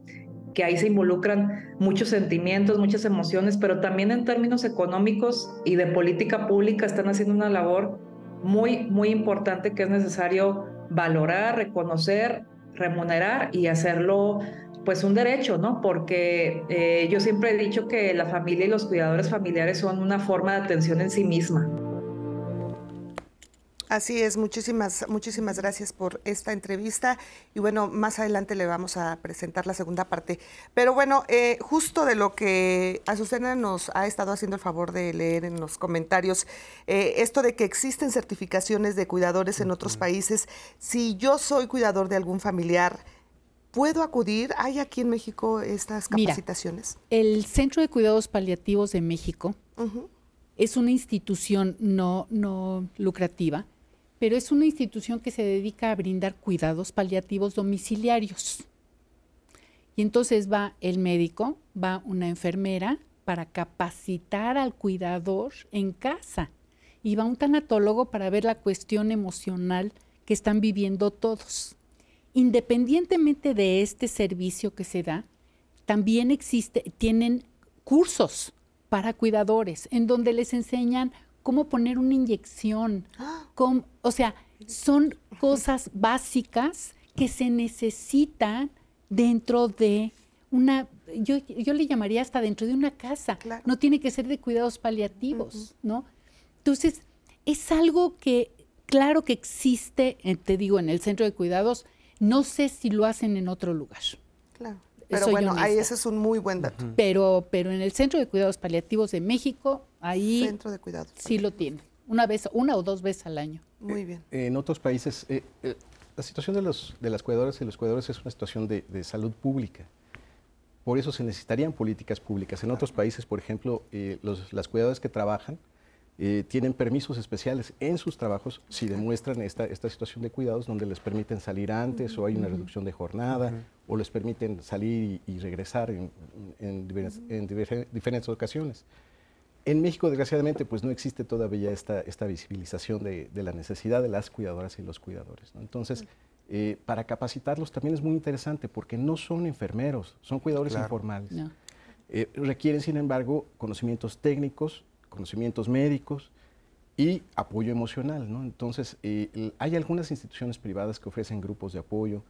que ahí se involucran muchos sentimientos, muchas emociones, pero también en términos económicos y de política pública están haciendo una labor muy, muy importante que es necesario valorar, reconocer, remunerar y hacerlo pues un derecho, ¿no? Porque eh, yo siempre he dicho que la familia y los cuidadores familiares son una forma de atención en sí misma.
Así es, muchísimas, muchísimas gracias por esta entrevista y bueno, más adelante le vamos a presentar la segunda parte. Pero bueno, eh, justo de lo que Azucena nos ha estado haciendo el favor de leer en los comentarios, eh, esto de que existen certificaciones de cuidadores en otros países, si yo soy cuidador de algún familiar, ¿Puedo acudir? ¿Hay aquí en México estas capacitaciones?
el Centro de Cuidados Paliativos de México es una institución no, no lucrativa pero es una institución que se dedica a brindar cuidados paliativos domiciliarios. Y entonces va el médico, va una enfermera para capacitar al cuidador en casa y va un tanatólogo para ver la cuestión emocional que están viviendo todos. Independientemente de este servicio que se da, también existe, tienen cursos para cuidadores en donde les enseñan cómo poner una inyección, o sea, son cosas básicas que se necesitan dentro de una, yo, le llamaría hasta dentro de una casa, no tiene que ser de cuidados paliativos, ¿no? Entonces, es algo que, claro que existe, eh, te digo, en el centro de cuidados, no sé si lo hacen en otro lugar.
Claro. Pero bueno, ahí ese es un muy buen dato.
Pero, pero en el Centro de Cuidados Paliativos de México, ahí
Centro de Cuidados
sí lo tiene. Una vez, una o dos veces al año.
Muy bien.
Eh, en otros países, eh, eh, la situación de, los, de las cuidadoras y los cuidadores es una situación de, salud pública. Por eso se necesitarían políticas públicas. En otros países, por ejemplo, los, las cuidadoras que trabajan eh, tienen permisos especiales en sus trabajos si demuestran esta, esta situación de cuidados donde les permiten salir antes o hay una reducción de jornada o les permiten salir y, regresar en, en, diferentes ocasiones. En México, desgraciadamente, pues no existe todavía esta, esta visibilización de, la necesidad de las cuidadoras y los cuidadores. Entonces, eh, para capacitarlos también es muy interesante porque no son enfermeros, son cuidadores informales. Eh, requieren, sin embargo, conocimientos técnicos, conocimientos médicos y apoyo emocional. ¿no? Entonces, eh, hay algunas instituciones privadas que ofrecen grupos de apoyo.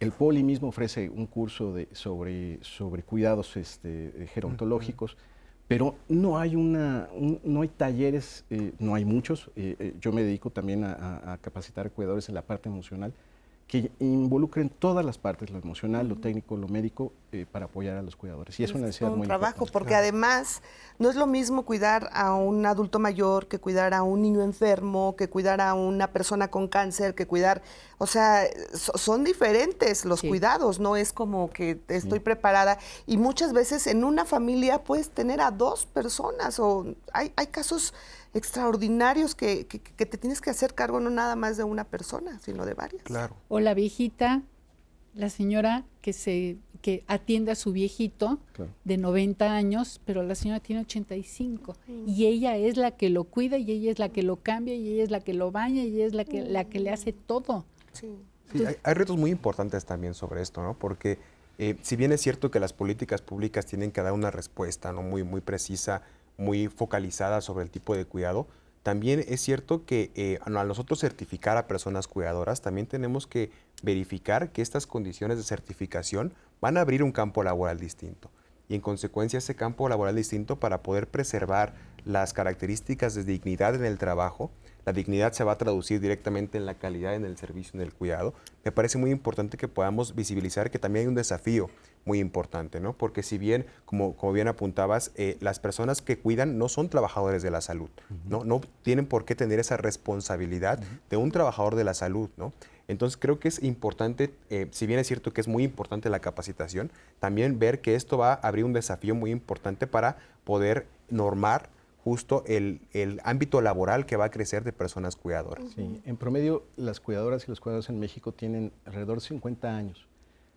El Poli mismo ofrece un curso de, sobre, sobre cuidados este, gerontológicos, pero no hay, una, no hay talleres, eh, no hay muchos. Eh, yo me dedico también a, capacitar cuidadores en la parte emocional que involucren todas las partes, lo emocional, lo técnico, lo médico, eh, para apoyar a los cuidadores. Y es una necesidad
un
muy
trabajo,
importante.
porque además no es lo mismo cuidar a un adulto mayor que cuidar a un niño enfermo, que cuidar a una persona con cáncer, que cuidar, o sea, so- son diferentes los
Sí.
cuidados, no es como que estoy preparada y muchas veces en una familia puedes tener a dos personas o hay, hay casos extraordinarios que, que- que te tienes que hacer cargo no nada más de una persona, sino de varias.
Claro.
O la viejita, la señora que se que atiende a su viejito
Claro.
de 90 años, pero la señora tiene 85 y ella es la que lo cuida y ella es la que lo cambia y ella es la que lo baña y ella es la que la que le hace todo.
Sí.
Sí, hay, hay retos muy importantes también sobre esto, ¿no? Porque eh, si bien es cierto que las políticas públicas tienen que dar una respuesta ¿no? muy, muy precisa, muy focalizada sobre el tipo de cuidado, también es cierto que eh, a nosotros certificar a personas cuidadoras, también tenemos que verificar que estas condiciones de certificación van a abrir un campo laboral distinto. Y en consecuencia ese campo laboral distinto para poder preservar las características de dignidad en el trabajo, la dignidad se va a traducir directamente en la calidad en el servicio, en el cuidado. Me parece muy importante que podamos visibilizar que también hay un desafío muy importante, ¿no? Porque si bien, como, como bien apuntabas, eh, las personas que cuidan no son trabajadores de la salud, ¿no? No tienen por qué tener esa responsabilidad de un trabajador de la salud, ¿no? Entonces creo que es importante, eh, si bien es cierto que es muy importante la capacitación, también ver que esto va a abrir un desafío muy importante para poder normar justo el, el ámbito laboral que va a crecer de personas cuidadoras.
Sí, en promedio las cuidadoras y los cuidadores en México tienen alrededor de 50 años.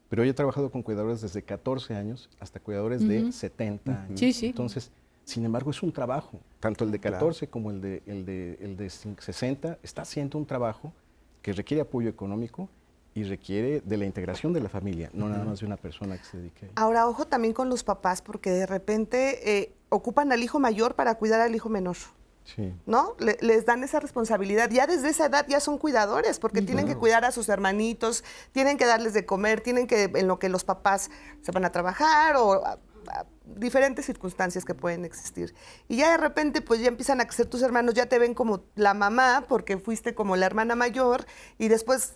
Pero yo he trabajado con cuidadores desde 14 años hasta cuidadores de
Ujú.
70 años.
Sí, sí.
Entonces, sin embargo, es un trabajo. Tanto el de
Claro.
14 como el de, el, de, el de 60 está haciendo un trabajo que requiere apoyo económico y requiere de la integración de la familia, no nada más de una persona que se dedique.
Ahora, ojo también con los papás, porque de repente eh, ocupan al hijo mayor para cuidar al hijo menor.
Sí.
¿no? Le- les dan esa responsabilidad. Ya desde esa edad ya son cuidadores, porque tienen que cuidar a sus hermanitos, tienen que darles de comer, tienen que, en lo que los papás se van a trabajar o a- a diferentes circunstancias que pueden existir. Y ya de repente, pues ya empiezan a crecer tus hermanos, ya te ven como la mamá, porque fuiste como la hermana mayor, y después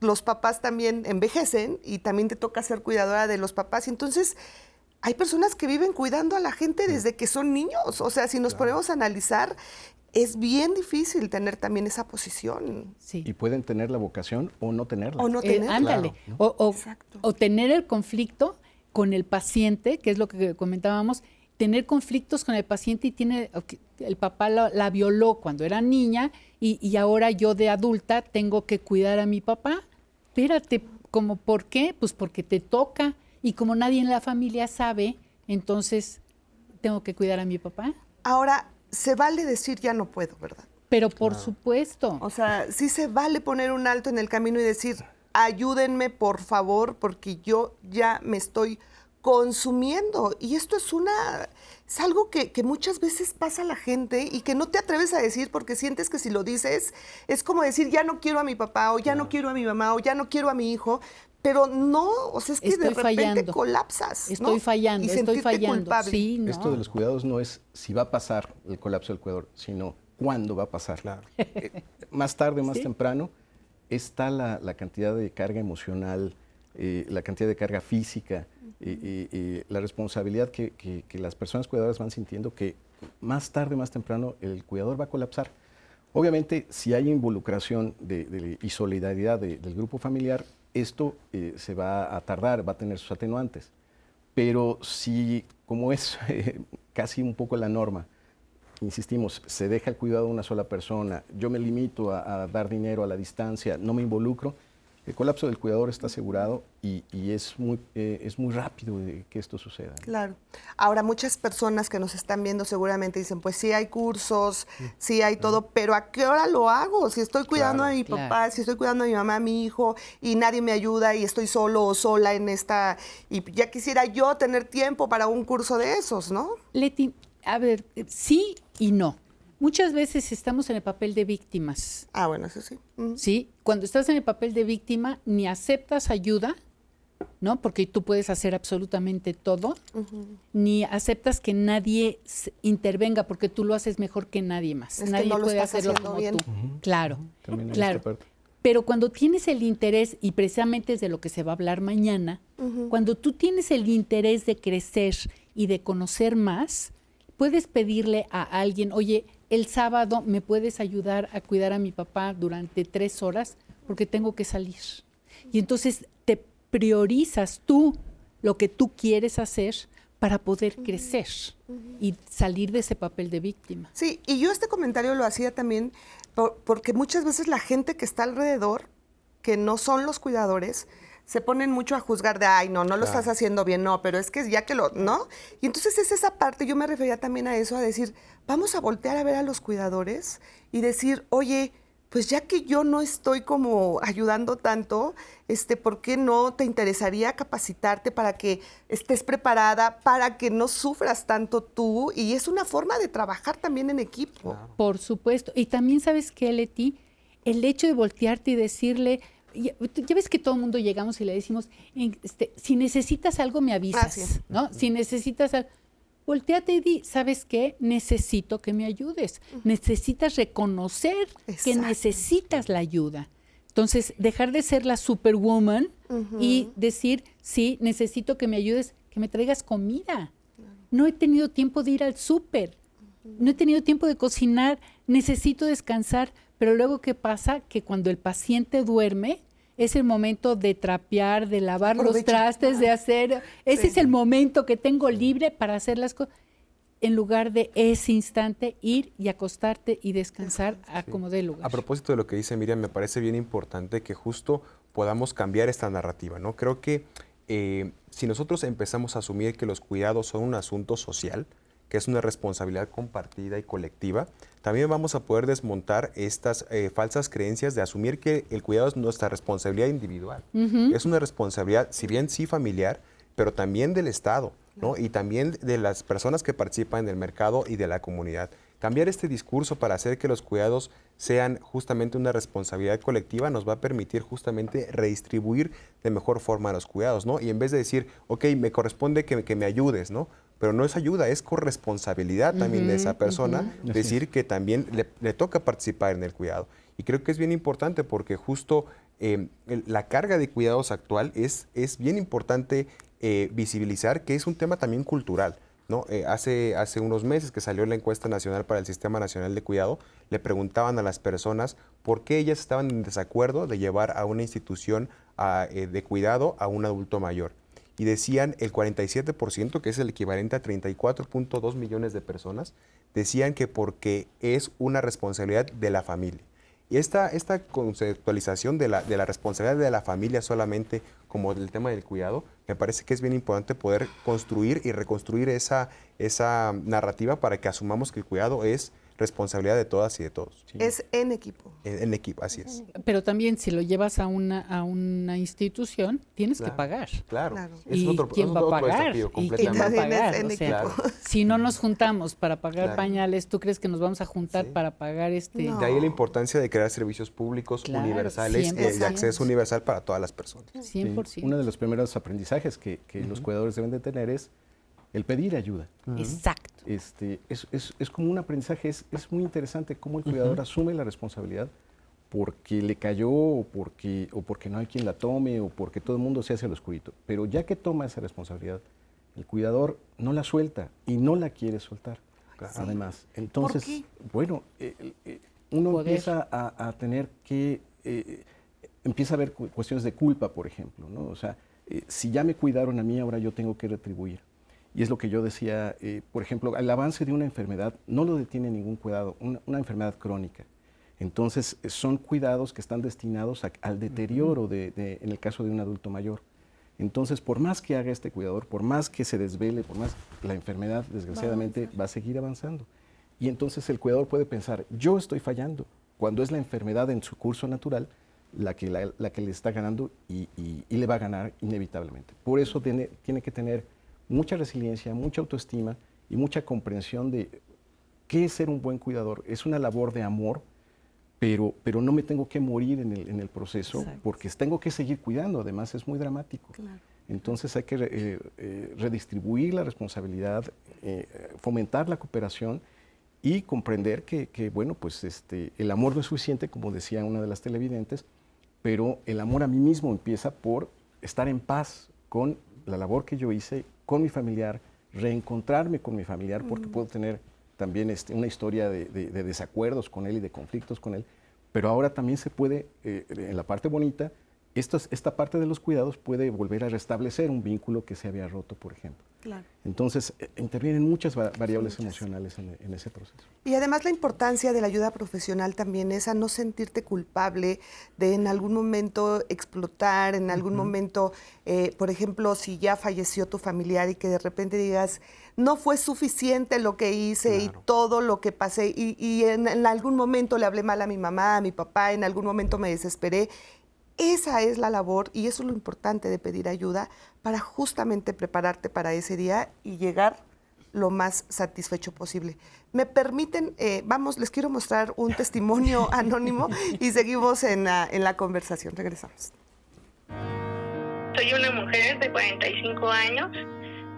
los papás también envejecen y también te toca ser cuidadora de los papás. Y entonces hay personas que viven cuidando a la gente desde que son niños. O sea, si nos ponemos a analizar, es bien difícil tener también esa posición.
Sí.
Y pueden tener la vocación o no tenerla.
O no
Eh,
tener.
ándale. O, o-
Exacto.
o tener el conflicto con el paciente, que es lo que comentábamos, tener conflictos con el paciente y tiene, el papá la, la violó cuando era niña y, y ahora yo de adulta tengo que cuidar a mi papá. Espérate, ¿como por qué? Pues porque te toca y como nadie en la familia sabe, entonces tengo que cuidar a mi papá.
Ahora, se vale decir ya no puedo, ¿verdad?
Pero por supuesto.
O sea, sí se vale poner un alto en el camino y decir, ayúdenme por favor, porque yo ya me estoy consumiendo. Y esto es una, es algo que, que muchas veces pasa a la gente y que no te atreves a decir porque sientes que si lo dices es como decir, ya no quiero a mi papá o ya no quiero a mi mamá o ya no quiero a mi hijo. Pero no, o sea, es que de
Estoy
repente
fallando.
colapsas. ¿no?
Estoy fallando,
Y
estoy fallando.
culpable.
Sí, no.
Esto de los cuidados no es si va a pasar el colapso del cuidador, sino cuándo va a pasar.
Claro.
Eh, más tarde, más
Sí.
temprano, está la, la cantidad de carga emocional, eh, la cantidad de carga física y la responsabilidad que, que- que las personas cuidadoras van sintiendo que más tarde, más temprano, el cuidador va a colapsar. Obviamente, si hay involucración de- de- y solidaridad de- del grupo familiar, esto eh, se va a tardar, va a tener sus atenuantes. Pero si, como es casi un poco la norma, insistimos, se deja el cuidado de una sola persona, yo me limito a dar dinero a la distancia, no me involucro, el colapso del cuidador está asegurado y, y es, muy, eh, es muy rápido de que esto suceda.
Claro. Ahora, muchas personas que nos están viendo seguramente dicen, pues sí hay cursos, sí hay todo, pero ¿a qué hora lo hago? Si estoy cuidando
Claro.
a mi
Claro.
papá, si estoy cuidando a mi mamá, a mi hijo, y nadie me ayuda y estoy solo o sola en esta, y ya quisiera yo tener tiempo para un curso de esos, ¿no?
Leti, a ver, sí y no. Muchas veces estamos en el papel de víctimas,
Ah, bueno, eso sí.
¿sí? Cuando estás en el papel de víctima, ni aceptas ayuda, ¿no? Porque tú puedes hacer absolutamente todo, ni aceptas que nadie intervenga porque tú lo haces mejor que nadie más.
Es que
nadie
no
puede
estás
hacerlo como
bien.
tú. Claro, claro.
esta parte.
Pero cuando tienes el interés, y precisamente es de lo que se va a hablar mañana, cuando tú tienes el interés de crecer y de conocer más, puedes pedirle a alguien, oye, el sábado me puedes ayudar a cuidar a mi papá durante tres horas porque tengo que salir. Y entonces te priorizas tú lo que tú quieres hacer para poder crecer y salir de ese papel de víctima.
Sí, y yo este comentario lo hacía también porque muchas veces la gente que está alrededor, que no son los cuidadores, se ponen mucho a juzgar de, ay, no, no lo estás haciendo bien, no, pero es que ya que lo, ¿no? Y entonces es esa parte, yo me refería también a eso, a decir, vamos a voltear a ver a los cuidadores y decir, oye, pues ya que yo no estoy como ayudando tanto, este, ¿por qué no te interesaría capacitarte para que estés preparada, para que no sufras tanto tú? Y es una forma de trabajar también en equipo.
Por supuesto. Y también sabes que, Leti, el hecho de voltearte y decirle, ya, ves que todo el mundo llegamos y le decimos, este, si necesitas algo me avisas, ¿no? Si necesitas algo volteate y di, ¿sabes qué? Necesito que me ayudes. Necesitas reconocer que necesitas la ayuda. Entonces, dejar de ser la superwoman y decir, sí, necesito que me ayudes, que me traigas comida. No he tenido tiempo de ir al súper. No he tenido tiempo de cocinar. Necesito descansar. Pero luego, ¿qué pasa? Que cuando el paciente duerme, es el momento de trapear, de lavar los trastes, de hacer, ese es el momento que tengo libre para hacer las cosas, en lugar de ese instante ir y acostarte y descansar a como dé lugar.
A propósito de lo que dice Miriam, me parece bien importante que justo podamos cambiar esta narrativa, ¿no? Creo que eh, si nosotros empezamos a asumir que los cuidados son un asunto social, que es una responsabilidad compartida y colectiva, también vamos a poder desmontar estas eh, falsas creencias de asumir que el cuidado es nuestra responsabilidad individual. Es una responsabilidad, si bien sí familiar, pero también del Estado, ¿no? Y también de las personas que participan en el mercado y de la comunidad. Cambiar este discurso para hacer que los cuidados sean justamente una responsabilidad colectiva nos va a permitir justamente redistribuir de mejor forma los cuidados, ¿no? Y en vez de decir, ok, me corresponde que, que me ayudes, ¿no? Pero no es ayuda, es corresponsabilidad también de esa persona decir que también le, toca participar en el cuidado. Y creo que es bien importante porque justo em, la carga de cuidados actual es, es bien importante eh, visibilizar que es un tema también cultural. ¿no? Eh, hace, hace unos meses que salió la encuesta nacional para el Sistema Nacional de Cuidado, le preguntaban a las personas por qué ellas estaban en desacuerdo de llevar a una institución eh, de cuidado a un adulto mayor y decían el 47%, que es el equivalente a 34.2 millones de personas, decían que porque es una responsabilidad de la familia. Y esta, esta conceptualización de la, de la responsabilidad de la familia solamente como del tema del cuidado, me parece que es bien importante poder construir y reconstruir esa, esa narrativa para que asumamos que el cuidado es responsabilidad de todas y de todos.
Es en equipo.
En, equipo, así es.
Pero también si lo llevas a una, a una institución, tienes que pagar.
Claro.
¿Y quién va a pagar? ¿Y quién va a pagar? Si no nos juntamos para pagar pañales, ¿tú crees que nos vamos a juntar para pagar este...?
De ahí la importancia de crear servicios públicos universales y de acceso universal para todas las personas.
100%. Uno de los primeros aprendizajes que, los cuidadores deben de tener es el pedir ayuda.
Exacto.
Este, es, es, es, como un aprendizaje, es, es, muy interesante cómo el cuidador asume la responsabilidad porque le cayó o porque, o porque no hay quien la tome o porque todo el mundo se hace al oscurito. Pero ya que toma esa responsabilidad, el cuidador no la suelta y no la quiere soltar. Además, entonces, bueno, eh, eh, uno empieza a, tener que, eh, empieza a ver cuestiones de culpa, por ejemplo, ¿no? O sea, si ya me cuidaron a mí, ahora yo tengo que retribuir. Y es lo que yo decía, eh, por ejemplo, el avance de una enfermedad no lo detiene ningún cuidado, una, enfermedad crónica. Entonces, eh, son cuidados que están destinados al deterioro de, en el caso de un adulto mayor. Entonces, por más que haga este cuidador, por más que se desvele, por más, la enfermedad desgraciadamente va a, seguir avanzando. Y entonces el cuidador puede pensar, yo estoy fallando, cuando es la enfermedad en su curso natural la que, la, que le está ganando y, le va a ganar inevitablemente. Por eso tiene, tiene que tener mucha resiliencia, mucha autoestima y mucha comprensión de qué es ser un buen cuidador. Es una labor de amor, pero, pero no me tengo que morir en el, en el proceso porque tengo que seguir cuidando, además es muy dramático. Entonces hay que eh, eh, redistribuir la responsabilidad, eh, fomentar la cooperación y comprender que, que, bueno, pues este, el amor no es suficiente, como decía una de las televidentes, pero el amor a mí mismo empieza por estar en paz con la labor que yo hice con mi familiar, reencontrarme con mi familiar, porque puedo tener también este, una historia de, desacuerdos con él y de conflictos con él, pero ahora también se puede, eh, en la parte bonita, esta parte de los cuidados puede volver a restablecer un vínculo que se había roto, por ejemplo. Entonces, eh, intervienen muchas variables emocionales en, ese proceso.
Y además la importancia de la ayuda profesional también es a no sentirte culpable de en algún momento explotar, en algún momento, eh, por ejemplo, si ya falleció tu familiar y que de repente digas, no fue suficiente lo que hice y todo lo que pasé, y, en, en algún momento le hablé mal a mi mamá, a mi papá, en algún momento me desesperé esa es la labor y eso es lo importante de pedir ayuda para justamente prepararte para ese día y llegar lo más satisfecho posible. Me permiten, eh, vamos, les quiero mostrar un testimonio anónimo y seguimos en la, conversación. Regresamos.
Soy una mujer de 45 años,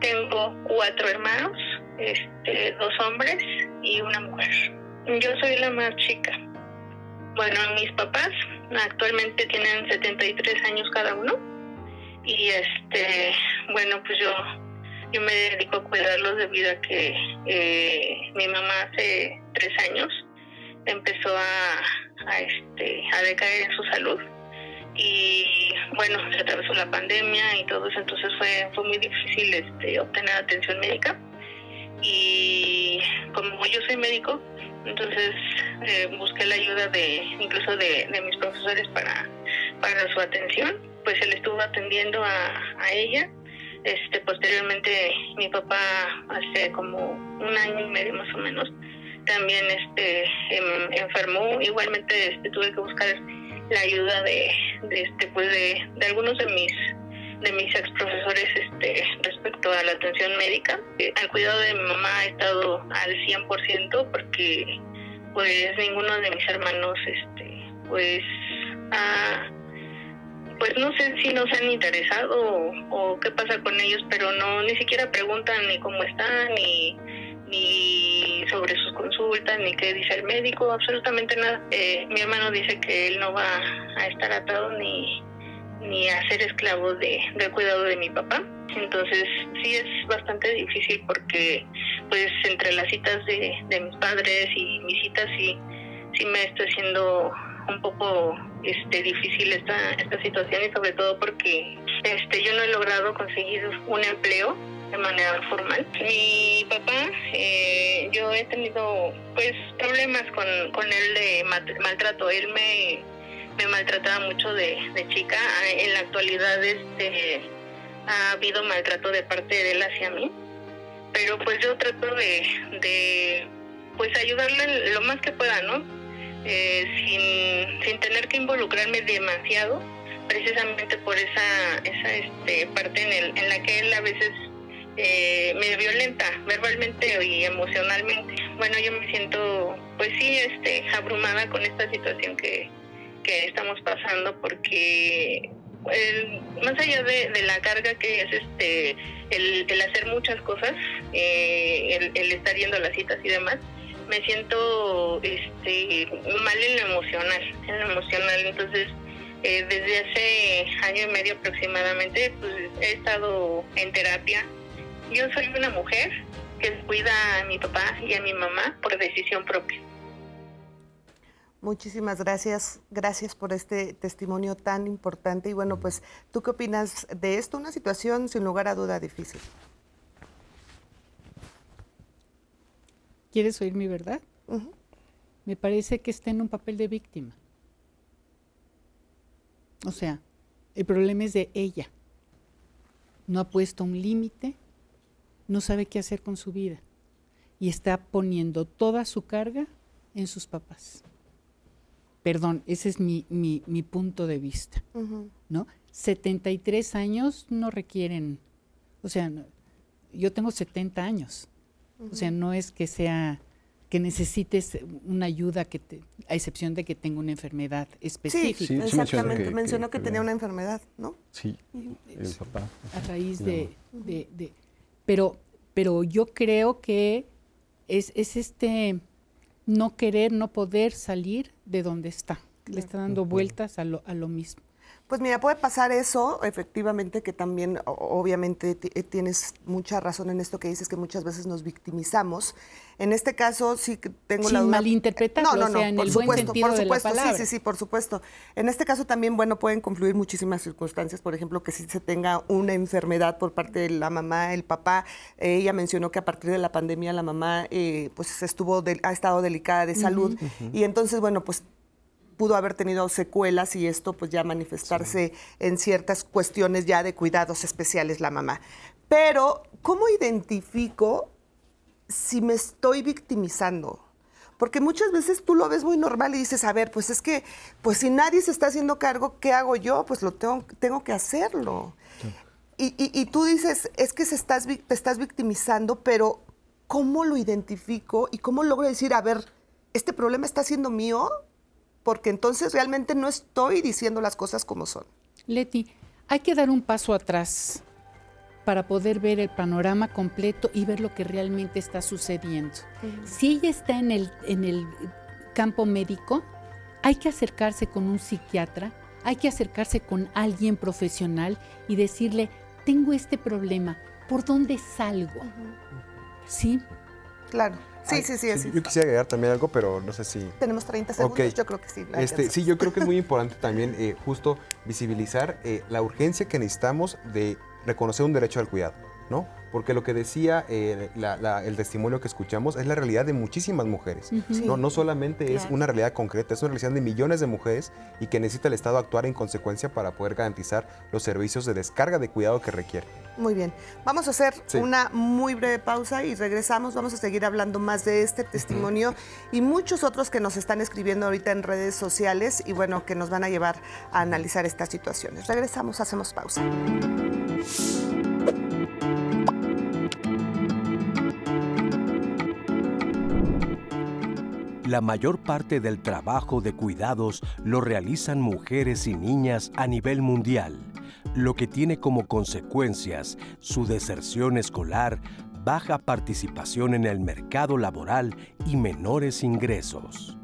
tengo cuatro hermanos, este, dos hombres y una mujer. Yo soy la más chica. Bueno, mis papás actualmente tienen 73 años cada uno. Y este, bueno, pues yo yo me dedico a cuidarlos debido a que eh, mi mamá hace tres años empezó a, a, este, a decaer en su salud. Y bueno, se atravesó la pandemia y todo eso, entonces fue, fue muy difícil este, obtener atención médica. Y como yo soy médico, entonces eh, busqué la ayuda de incluso de, mis profesores para, para su atención. Pues él estuvo atendiendo a, ella. Este, posteriormente mi papá hace como un año y medio más o menos también este em, enfermó. Igualmente este, tuve que buscar la ayuda de, de este pues de, de algunos de mis de mis ex profesores este, respecto a la atención médica. Eh, al cuidado de mi mamá he estado al 100% porque pues ninguno de mis hermanos este pues pues no sé si nos han interesado o, qué pasa con ellos, pero no ni siquiera preguntan ni cómo están ni ni sobre sus consultas, ni qué dice el médico, absolutamente nada. Eh, mi hermano dice que él no va a estar atado ni, ni a ser esclavo de, del cuidado de mi papá. Entonces sí es bastante difícil porque pues entre las citas de, de mis padres y mis citas sí, sí me está haciendo un poco este difícil esta, esta situación y sobre todo porque este yo no he logrado conseguir un empleo de manera formal. Mi papá, eh, yo he tenido pues problemas con, con él de maltrato. Él me me maltrataba mucho de, chica. En la actualidad este, ha habido maltrato de parte de él hacia mí. Pero pues yo trato de, pues ayudarle lo más que pueda, ¿no? Eh, sin, sin tener que involucrarme demasiado, precisamente por esa, esa este, parte en, el, en la que él a veces eh, me violenta verbalmente y emocionalmente. Bueno, yo me siento, pues sí, este, abrumada con esta situación que, que estamos pasando porque más allá de, la carga que es este el, hacer muchas cosas, eh, el, estar yendo a las citas y demás, me siento este mal en lo emocional, en lo emocional. Entonces, eh, desde hace año y medio aproximadamente, pues he estado en terapia. Yo soy una mujer que cuida a mi papá y a mi mamá por decisión propia.
Muchísimas gracias, gracias por este testimonio tan importante. Y bueno, pues, ¿tú qué opinas de esto? Una situación sin lugar a duda difícil.
¿Quieres oír mi verdad? Me parece que está en un papel de víctima. O sea, el problema es de ella. No ha puesto un límite, no sabe qué hacer con su vida y está poniendo toda su carga en sus papás. Perdón, ese es mi, mi, punto de vista, ¿no? 73 años no requieren, o sea, yo tengo 70 años, o sea, no es que sea que necesites una ayuda que te, a excepción de que tenga una enfermedad específica.
Sí, exactamente. Mencionó que, tenía una enfermedad, ¿no?
Sí, el papá.
A raíz de, de, pero, pero yo creo que es, es este no querer, no poder salir de donde está. le está dando vueltas a lo, a lo mismo.
Pues mira, puede pasar eso, efectivamente, que también obviamente eh, tienes mucha razón en esto que dices, que muchas veces nos victimizamos. En este caso sí que tengo la duda.
malinterpretarlo, no, no, no, o sea, en
por
el
supuesto,
buen sentido
por supuesto,
de la palabra.
sí, sí, sí, por supuesto. En este caso también, bueno, pueden confluir muchísimas circunstancias, por ejemplo, que si se tenga una enfermedad por parte de la mamá, el papá, eh, ella mencionó que a partir de la pandemia la mamá eh, pues estuvo, ha estado delicada de salud y entonces, bueno, pues pudo haber tenido secuelas y esto pues ya manifestarse en ciertas cuestiones ya de cuidados especiales la mamá. Pero, ¿cómo identifico si me estoy victimizando? Porque muchas veces tú lo ves muy normal y dices, a ver, pues es que, pues si nadie se está haciendo cargo, ¿qué hago yo? Pues lo tengo, tengo que hacerlo. Y, y, tú dices, es que se estás, te estás victimizando, pero ¿cómo lo identifico y cómo logro decir, a ver, este problema está siendo mío? Porque entonces realmente no estoy diciendo las cosas como son.
Leti, hay que dar un paso atrás para poder ver el panorama completo y ver lo que realmente está sucediendo. Si ella está en el, en el campo médico, hay que acercarse con un psiquiatra, hay que acercarse con alguien profesional y decirle, tengo este problema, ¿por dónde salgo? ¿Sí?
Claro. Sí, sí, sí,
Yo quisiera agregar también algo, pero no sé si...
Tenemos 30 segundos, yo creo que sí.
Este, sí, yo creo que es muy importante también eh, justo visibilizar eh, la urgencia que necesitamos de reconocer un derecho al cuidado, ¿no? Porque lo que decía eh, el testimonio que escuchamos es la realidad de muchísimas mujeres. ¿no? no solamente es una realidad concreta, es una realidad de millones de mujeres y que necesita el Estado actuar en consecuencia para poder garantizar los servicios de descarga de cuidado que requiere.
Muy bien. Vamos a hacer una muy breve pausa y regresamos. Vamos a seguir hablando más de este testimonio y muchos otros que nos están escribiendo ahorita en redes sociales y bueno, que nos van a llevar a analizar estas situaciones. Regresamos, hacemos pausa.
La mayor parte del trabajo de cuidados lo realizan mujeres y niñas a nivel mundial lo que tiene como consecuencias su deserción escolar, baja participación en el mercado laboral y menores ingresos.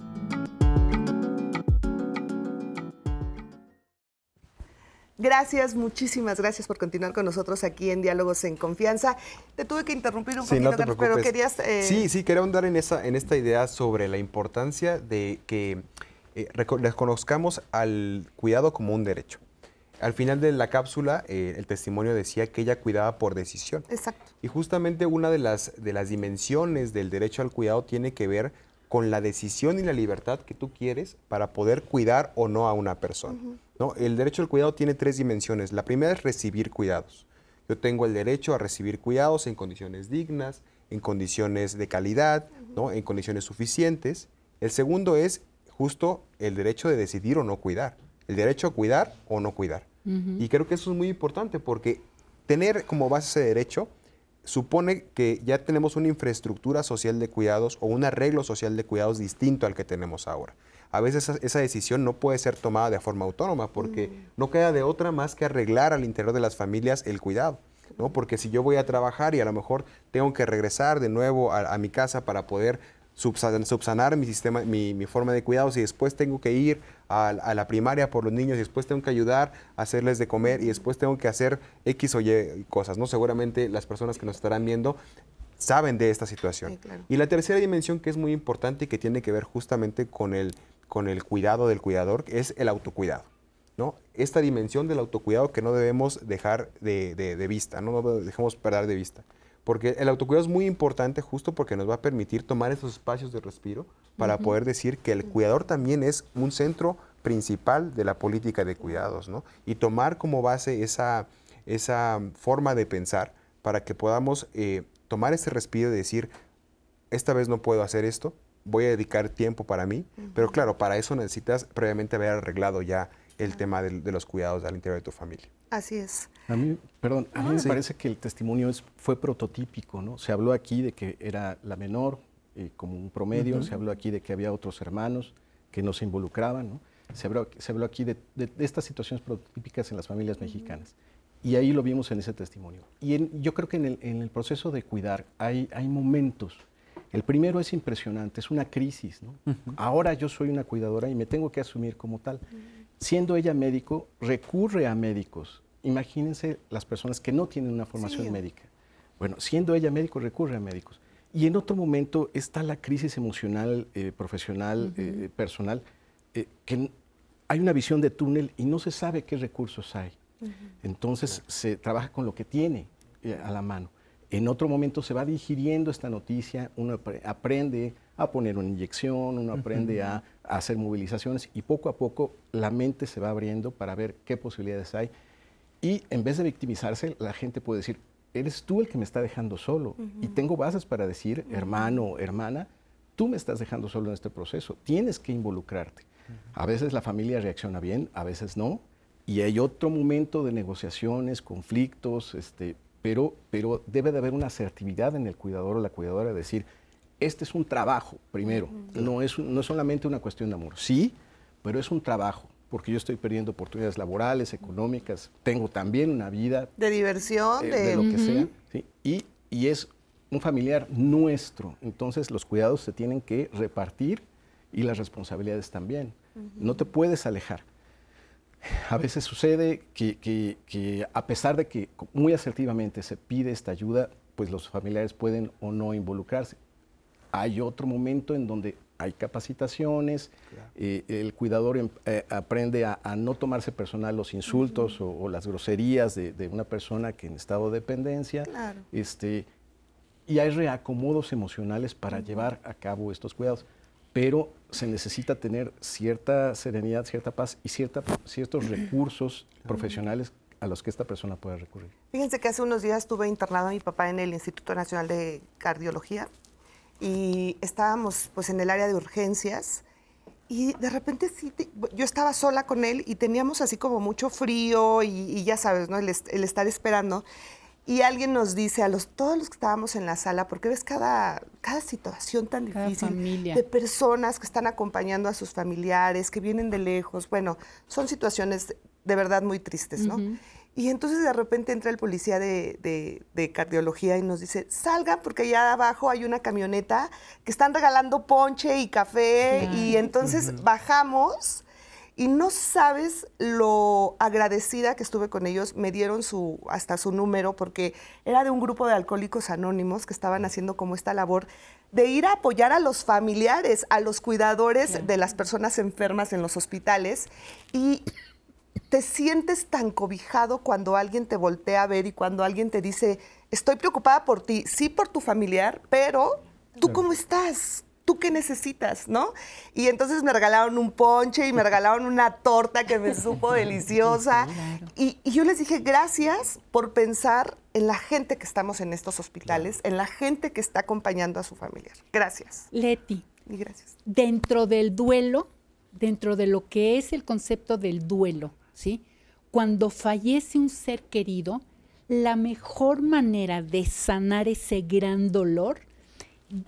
Gracias, muchísimas gracias por continuar con nosotros aquí en Diálogos en Confianza. Te tuve que interrumpir un poquito, pero querías...
Eh, sí, sí, quería andar en, esa, en esta idea sobre la importancia de que eh, reconozcamos al cuidado como un derecho. Al final de la cápsula, eh, el testimonio decía que ella cuidaba por decisión.
Exacto.
Y justamente una de las, de las dimensiones del derecho al cuidado tiene que ver con la decisión y la libertad que tú quieres para poder cuidar o no a una persona. ¿no? El derecho al cuidado tiene tres dimensiones. La primera es recibir cuidados. Yo tengo el derecho a recibir cuidados en condiciones dignas, en condiciones de calidad, ¿no? en condiciones suficientes. El segundo es justo el derecho de decidir o no cuidar. El derecho a cuidar o no cuidar. Y creo que eso es muy importante porque tener como base ese derecho supone que ya tenemos una infraestructura social de cuidados o un arreglo social de cuidados distinto al que tenemos ahora. A veces esa, decisión no puede ser tomada de forma autónoma porque no queda de otra más que arreglar al interior de las familias el cuidado. ¿no? Porque si yo voy a trabajar y a lo mejor tengo que regresar de nuevo a mi casa para poder subsanar mi sistema, mi, forma de cuidados y después tengo que ir a, la primaria por los niños y después tengo que ayudar a hacerles de comer y después tengo que hacer X o Y cosas, ¿no? Seguramente las personas que nos estarán viendo saben de esta situación. Y la tercera dimensión que es muy importante y que tiene que ver justamente con el, con el cuidado del cuidador es el autocuidado. ¿no? Esta dimensión del autocuidado que no debemos dejar de, de vista, no, no dejemos perder de vista. Porque el autocuidado es muy importante justo porque nos va a permitir tomar esos espacios de respiro para poder decir que el cuidador también es un centro principal de la política de cuidados, ¿no? Y tomar como base esa, esa forma de pensar para que podamos eh, tomar ese respiro y decir, esta vez no puedo hacer esto, voy a dedicar tiempo para mí, pero claro, para eso necesitas previamente haber arreglado ya el tema de los cuidados al interior de tu familia.
Así es.
A mí, perdón, a mí me parece que el testimonio es, fue prototípico, ¿no? Se habló aquí de que era la menor, eh, como un promedio, se habló aquí de que había otros hermanos que no se involucraban, ¿no? Se habló, se habló aquí de, estas situaciones prototípicas en las familias mexicanas. Y ahí lo vimos en ese testimonio. Y yo creo que en el, en el, proceso de cuidar hay, hay momentos El primero es impresionante, es una crisis. ¿no? Ahora yo soy una cuidadora y me tengo que asumir como tal. Siendo ella médico, recurre a médicos. Imagínense las personas que no tienen una formación médica. Bueno, siendo ella médico, recurre a médicos. Y en otro momento está la crisis emocional, eh, profesional, eh, personal, eh, que hay una visión de túnel y no se sabe qué recursos hay. Entonces se trabaja con lo que tiene a la mano. En otro momento se va digiriendo esta noticia, uno aprende a poner una inyección, uno aprende a, hacer movilizaciones y poco a poco la mente se va abriendo para ver qué posibilidades hay. Y en vez de victimizarse, la gente puede decir, eres tú el que me está dejando solo. Y tengo bases para decir, hermano hermana, tú me estás dejando solo en este proceso, tienes que involucrarte. A veces la familia reacciona bien, a veces no, y hay otro momento de negociaciones, conflictos, este, pero, pero debe de haber una asertividad en el cuidador o la cuidadora de decir, este es un trabajo, primero, no, es, no es solamente una cuestión de amor, sí, pero es un trabajo, porque yo estoy perdiendo oportunidades laborales, económicas, tengo también una vida.
De diversión,
eh, de... lo que sea, y, y es un familiar nuestro, entonces los cuidados se tienen que repartir y las responsabilidades también. No te puedes alejar. A veces sucede que, a pesar de que muy asertivamente se pide esta ayuda, pues los familiares pueden o no involucrarse. Hay otro momento en donde hay capacitaciones, eh, el cuidador em, eh, aprende a, no tomarse personal los insultos o, las groserías de, una persona que en estado de dependencia. Este, y hay reacomodos emocionales para llevar a cabo estos cuidados pero se necesita tener cierta serenidad, cierta paz y cierta, ciertos recursos profesionales a los que esta persona pueda recurrir.
Fíjense que hace unos días estuve internado a mi papá en el Instituto Nacional de Cardiología y estábamos pues en el área de urgencias y de repente sí, yo estaba sola con él y teníamos así como mucho frío y, ya sabes, ¿no? el estar esperando y alguien nos dice a los, todos los que estábamos en la sala, porque ves cada, cada situación tan difícil de personas que están acompañando a sus familiares, que vienen de lejos, bueno, son situaciones de verdad muy tristes, ¿no? Y entonces de repente entra el policía de, de, cardiología y nos dice, salgan porque allá abajo hay una camioneta que están regalando ponche y café y entonces bajamos y no sabes lo agradecida que estuve con ellos. Me dieron su, hasta su número porque era de un grupo de alcohólicos anónimos que estaban haciendo como esta labor de ir a apoyar a los familiares, a los cuidadores de las personas enfermas en los hospitales. Y te sientes tan cobijado cuando alguien te voltea a ver y cuando alguien te dice, estoy preocupada por ti, sí por tu familiar, pero ¿tú cómo estás? ¿tú qué necesitas? ¿No? Y entonces me regalaron un ponche y me regalaron una torta que me supo deliciosa. Y, yo les dije, gracias por pensar en la gente que estamos en estos hospitales, en la gente que está acompañando a su familiar. Gracias.
Leti.
Y gracias.
Dentro del duelo, dentro de lo que es el concepto del duelo, ¿sí? Cuando fallece un ser querido, la mejor manera de sanar ese gran dolor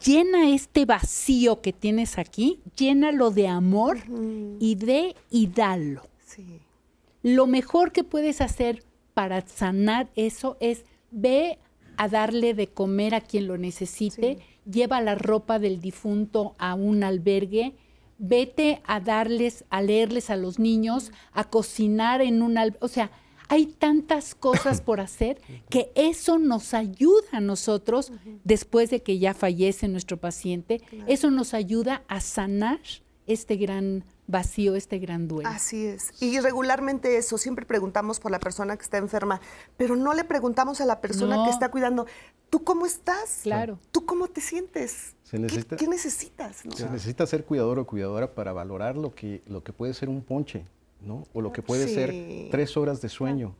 llena este vacío que tienes aquí, llénalo de amor y de y dalo. Lo mejor que puedes hacer para sanar eso es ve a darle de comer a quien lo necesite, lleva la ropa del difunto a un albergue, vete a darles, a leerles a los niños, a cocinar en un o sea, hay tantas cosas por hacer que eso nos ayuda a nosotros después de que ya fallece nuestro paciente, eso nos ayuda a sanar este gran vacío, este gran duelo.
Así es. Y regularmente eso, siempre preguntamos por la persona que está enferma, pero no le preguntamos a la persona que está cuidando, ¿tú cómo estás?
Claro.
¿Tú cómo te sientes? ¿Qué, necesitas?
Se necesita ser cuidador o cuidadora para valorar lo que, lo que puede ser un ponche. O lo que puede ser tres horas de sueño.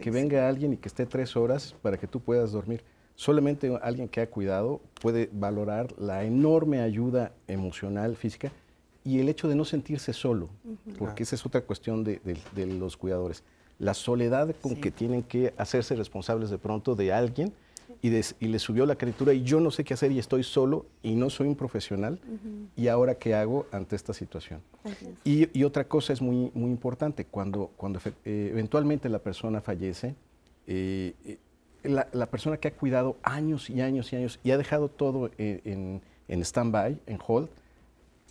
que venga alguien y que esté tres horas para que tú puedas dormir. Solamente alguien que ha cuidado puede valorar la enorme ayuda emocional, física y el hecho de no sentirse solo, porque esa es otra cuestión de, los cuidadores. La soledad con que tienen que hacerse responsables de pronto de alguien y, le subió la criatura y yo no sé qué hacer y estoy solo y no soy un profesional y ahora qué hago ante esta situación. Y, otra cosa es muy, muy importante, cuando, cuando eh, eventualmente la persona fallece, eh, la, persona que ha cuidado años y años y años y ha dejado todo en, en stand-by, en hold.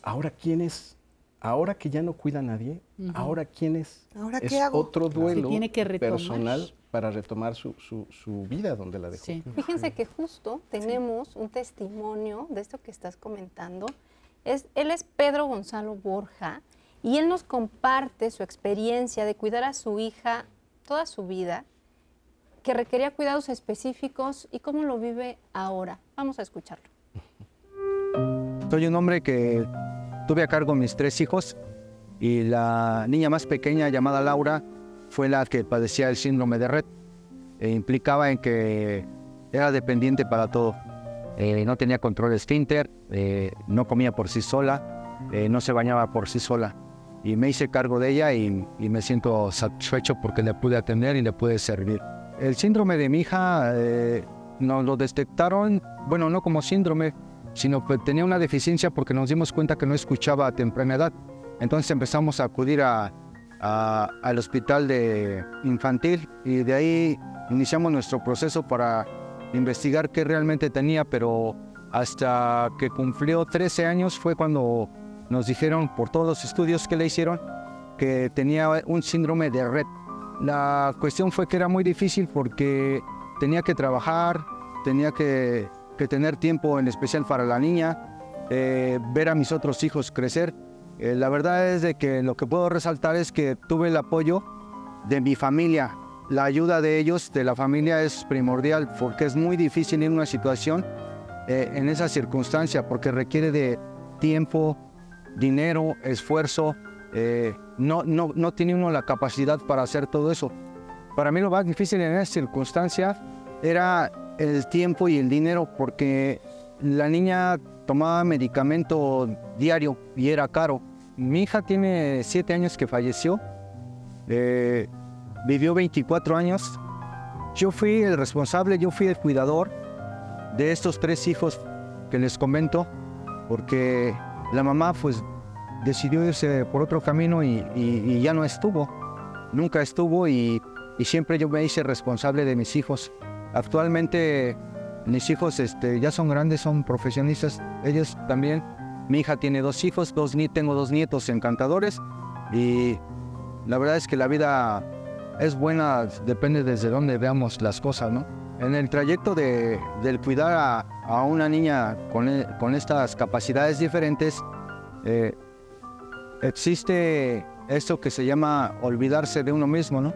Ahora, ¿quién es? Ahora que ya no cuida a nadie, ahora quién es?
¿Ahora
es
qué hago?
otro duelo
tiene que retomar.
personal para retomar su, su- su vida donde la dejó.
Sí.
Fíjense que justo tenemos un testimonio de esto que estás comentando. Es, él es Pedro Gonzalo Borja y él nos comparte su experiencia de cuidar a su hija toda su vida, que requería cuidados específicos y cómo lo vive ahora. Vamos a escucharlo.
Soy un hombre que tuve a cargo mis tres hijos y la niña más pequeña llamada Laura fue la que padecía el síndrome de Red. E implicaba en que era dependiente para todo. Eh, no tenía control esfínter, eh, no comía por sí sola, eh, no se bañaba por sí sola. Y me hice cargo de ella y, y me siento satisfecho porque le pude atender y le pude servir. El síndrome de mi hija eh, nos lo detectaron, bueno, no como síndrome, sino que tenía una deficiencia porque nos dimos cuenta que no escuchaba a temprana edad. Entonces empezamos a acudir a- a- al hospital de infantil y de ahí iniciamos nuestro proceso para investigar qué realmente tenía, pero hasta que cumplió 13 años fue cuando nos dijeron por todos los estudios que le hicieron que tenía un síndrome de red. La cuestión fue que era muy difícil porque tenía que trabajar, tenía que, que tener tiempo en especial para la niña, eh, ver a mis otros hijos crecer. Eh, la verdad es de que lo que puedo resaltar es que tuve el apoyo de mi familia. La ayuda de ellos, de la familia, es primordial porque es muy difícil en una situación eh, en esa circunstancia porque requiere de tiempo, dinero, esfuerzo. eh, no, no, no tiene uno la capacidad para hacer todo eso. Para mí lo más difícil en esa circunstancia era el tiempo y el dinero porque la niña tomaba medicamento diario y era caro. Mi hija tiene siete años que falleció, eh, vivió 24 años. Yo fui el responsable, yo fui el cuidador de estos tres hijos que les comento, porque la mamá pues decidió irse por otro camino y, ya no estuvo, nunca estuvo y siempre yo me hice responsable de mis hijos. Actualmente mis hijos este, ya son grandes, son profesionistas, ellos también. Mi hija tiene dos hijos, dos tengo dos nietos encantadores y la verdad es que la vida es buena, depende desde dónde veamos las cosas, ¿no? En el trayecto de, del cuidar a, a una niña con, e- con estas capacidades diferentes, eh, existe esto que se llama olvidarse de uno mismo, ¿no?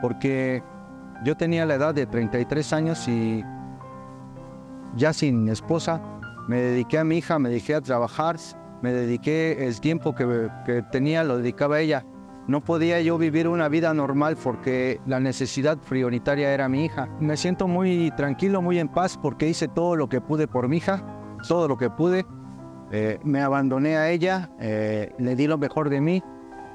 Porque yo tenía la edad de 33 años y ya sin esposa, me dediqué a mi hija, me dediqué a trabajar, me dediqué el tiempo que, tenía, lo dedicaba a ella. No podía yo vivir una vida normal porque la necesidad prioritaria era mi hija. Me siento muy tranquilo, muy en paz porque hice todo lo que pude por mi hija, todo lo que pude. Eh, me abandoné a ella, eh, le di lo mejor de mí,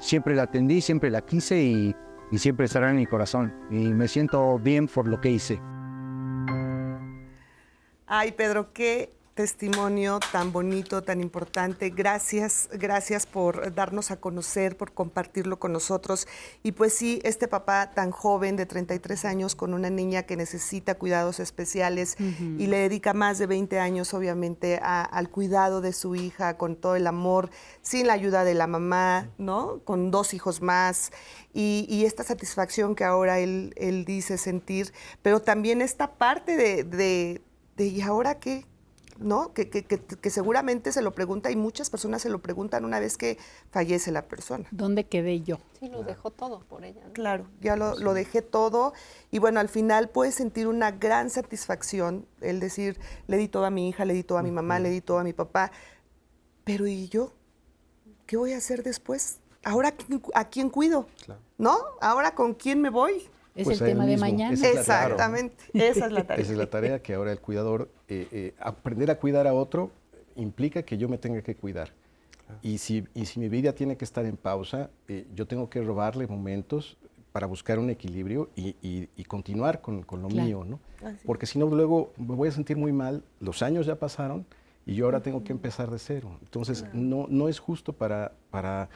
siempre la atendí, siempre la quise y, y siempre estará en mi corazón. Y me siento bien por lo que hice.
Ay, Pedro, qué testimonio tan bonito, tan importante. Gracias, gracias por darnos a conocer, por compartirlo con nosotros. Y pues sí, este papá tan joven de 33 años con una niña que necesita cuidados especiales y le dedica más de 20 años obviamente a- al cuidado de su hija con todo el amor, sin la ayuda de la mamá, ¿no? Con dos hijos más y, y esta satisfacción que ahora él, él dice sentir, pero también esta parte de, de, de, ¿y ahora qué? ¿No? Que, que- que- que seguramente se lo pregunta y muchas personas se lo preguntan una vez que fallece la persona.
¿Dónde quedé yo?
Sí, lo dejó todo por ella. ¿no?
Claro, ya lo, lo dejé todo y bueno, al final puedes sentir una gran satisfacción, el decir, le di todo a mi hija, le di todo a mi mamá, le di todo a mi papá, pero ¿y yo? ¿Qué voy a hacer después? ¿Ahora a quién, a quién cuido?
Claro.
¿No? ¿Ahora con quién me voy?
Es
Pues
el tema de mañana.
Esa es.
Exactamente, esa es la tarea.
Esa es la tarea que ahora el cuidador, eh, eh, aprender a cuidar a otro implica que yo me tenga que cuidar. Y si, y si mi vida tiene que estar en pausa, eh, yo tengo que robarle momentos para buscar un equilibrio y, y- y continuar con, con lo
Claro.
mío, ¿no?
Así.
Porque si no, luego me voy a sentir muy mal, los años ya pasaron y yo ahora tengo que empezar de cero. Entonces, no, no es justo para, para,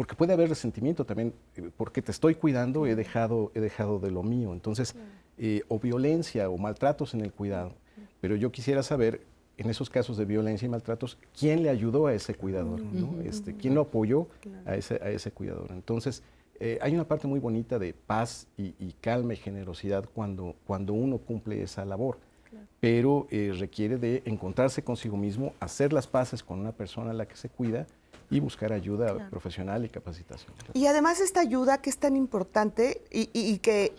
porque puede haber resentimiento también, eh, porque te estoy cuidando, he dejado, he dejado de lo mío. Entonces, eh, o violencia o maltratos en el cuidado. Pero yo quisiera saber en esos casos de violencia y maltratos, quién le ayudó a ese cuidador, ¿no? este, quién lo apoyó a, ese, a ese cuidador. Entonces, eh, hay una parte muy bonita de paz y, calma y generosidad cuando, cuando uno cumple esa labor, pero eh, requiere de encontrarse consigo mismo, hacer las paces con una persona a la que se cuida y buscar ayuda profesional y capacitación.
Y además esta ayuda que es tan importante y que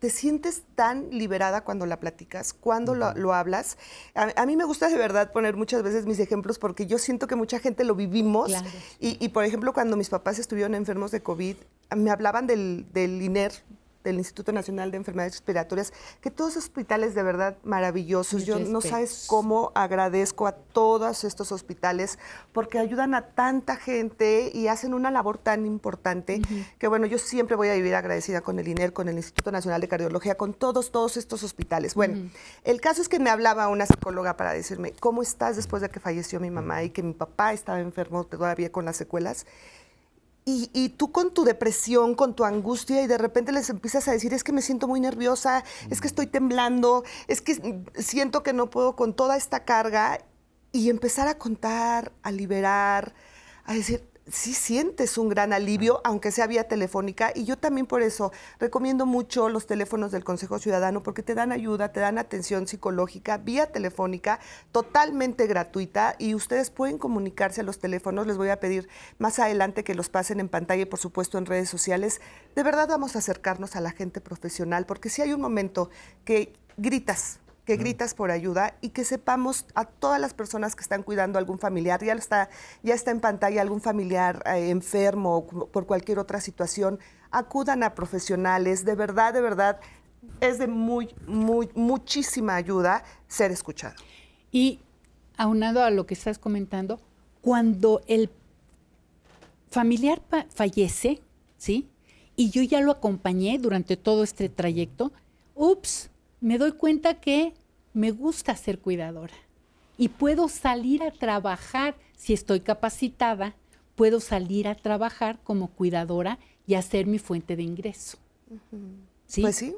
te sientes tan liberada cuando la platicas, cuando lo, hablas. A, mí me gusta de verdad poner muchas veces mis ejemplos porque yo siento que mucha gente lo vivimos. Y, por ejemplo, cuando mis papás estuvieron enfermos de COVID, me hablaban del, del INER, del Instituto Nacional de Enfermedades Respiratorias, que todos hospitales de verdad maravillosos. Yo no sabes cómo agradezco a todos estos hospitales porque ayudan a tanta gente y hacen una labor tan importante que bueno, yo siempre voy a vivir agradecida con el INER, con el Instituto Nacional de Cardiología, con todos, todos estos hospitales. Bueno, el caso es que me hablaba una psicóloga para decirme, ¿cómo estás después de que falleció mi mamá y que mi papá estaba enfermo todavía con las secuelas? Y, tú con tu depresión, con tu angustia, y de repente les empiezas a decir, es que me siento muy nerviosa, es que estoy temblando, es que siento que no puedo con toda esta carga, y empezar a contar, a liberar, a decir, sí sientes un gran alivio, aunque sea vía telefónica. Y yo también por eso recomiendo mucho los teléfonos del Consejo Ciudadano, porque te dan ayuda, te dan atención psicológica vía telefónica, totalmente gratuita. Y ustedes pueden comunicarse a los teléfonos. Les voy a pedir más adelante que los pasen en pantalla y por supuesto en redes sociales. De verdad vamos a acercarnos a la gente profesional, porque si hay un momento que gritas, que gritas por ayuda y que sepamos a todas las personas que están cuidando a algún familiar, ya está, ya está en pantalla algún familiar eh, enfermo o por cualquier otra situación, acudan a profesionales, de verdad, de verdad, es de muy, muy, muchísima ayuda ser escuchado.
Y aunado a lo que estás comentando, cuando el familiar fallece, ¿sí? Y yo ya lo acompañé durante todo este trayecto, ups, me doy cuenta que me gusta ser cuidadora y puedo salir a trabajar, si estoy capacitada, puedo salir a trabajar como cuidadora y hacer mi fuente de ingreso. ¿Sí?
Pues sí.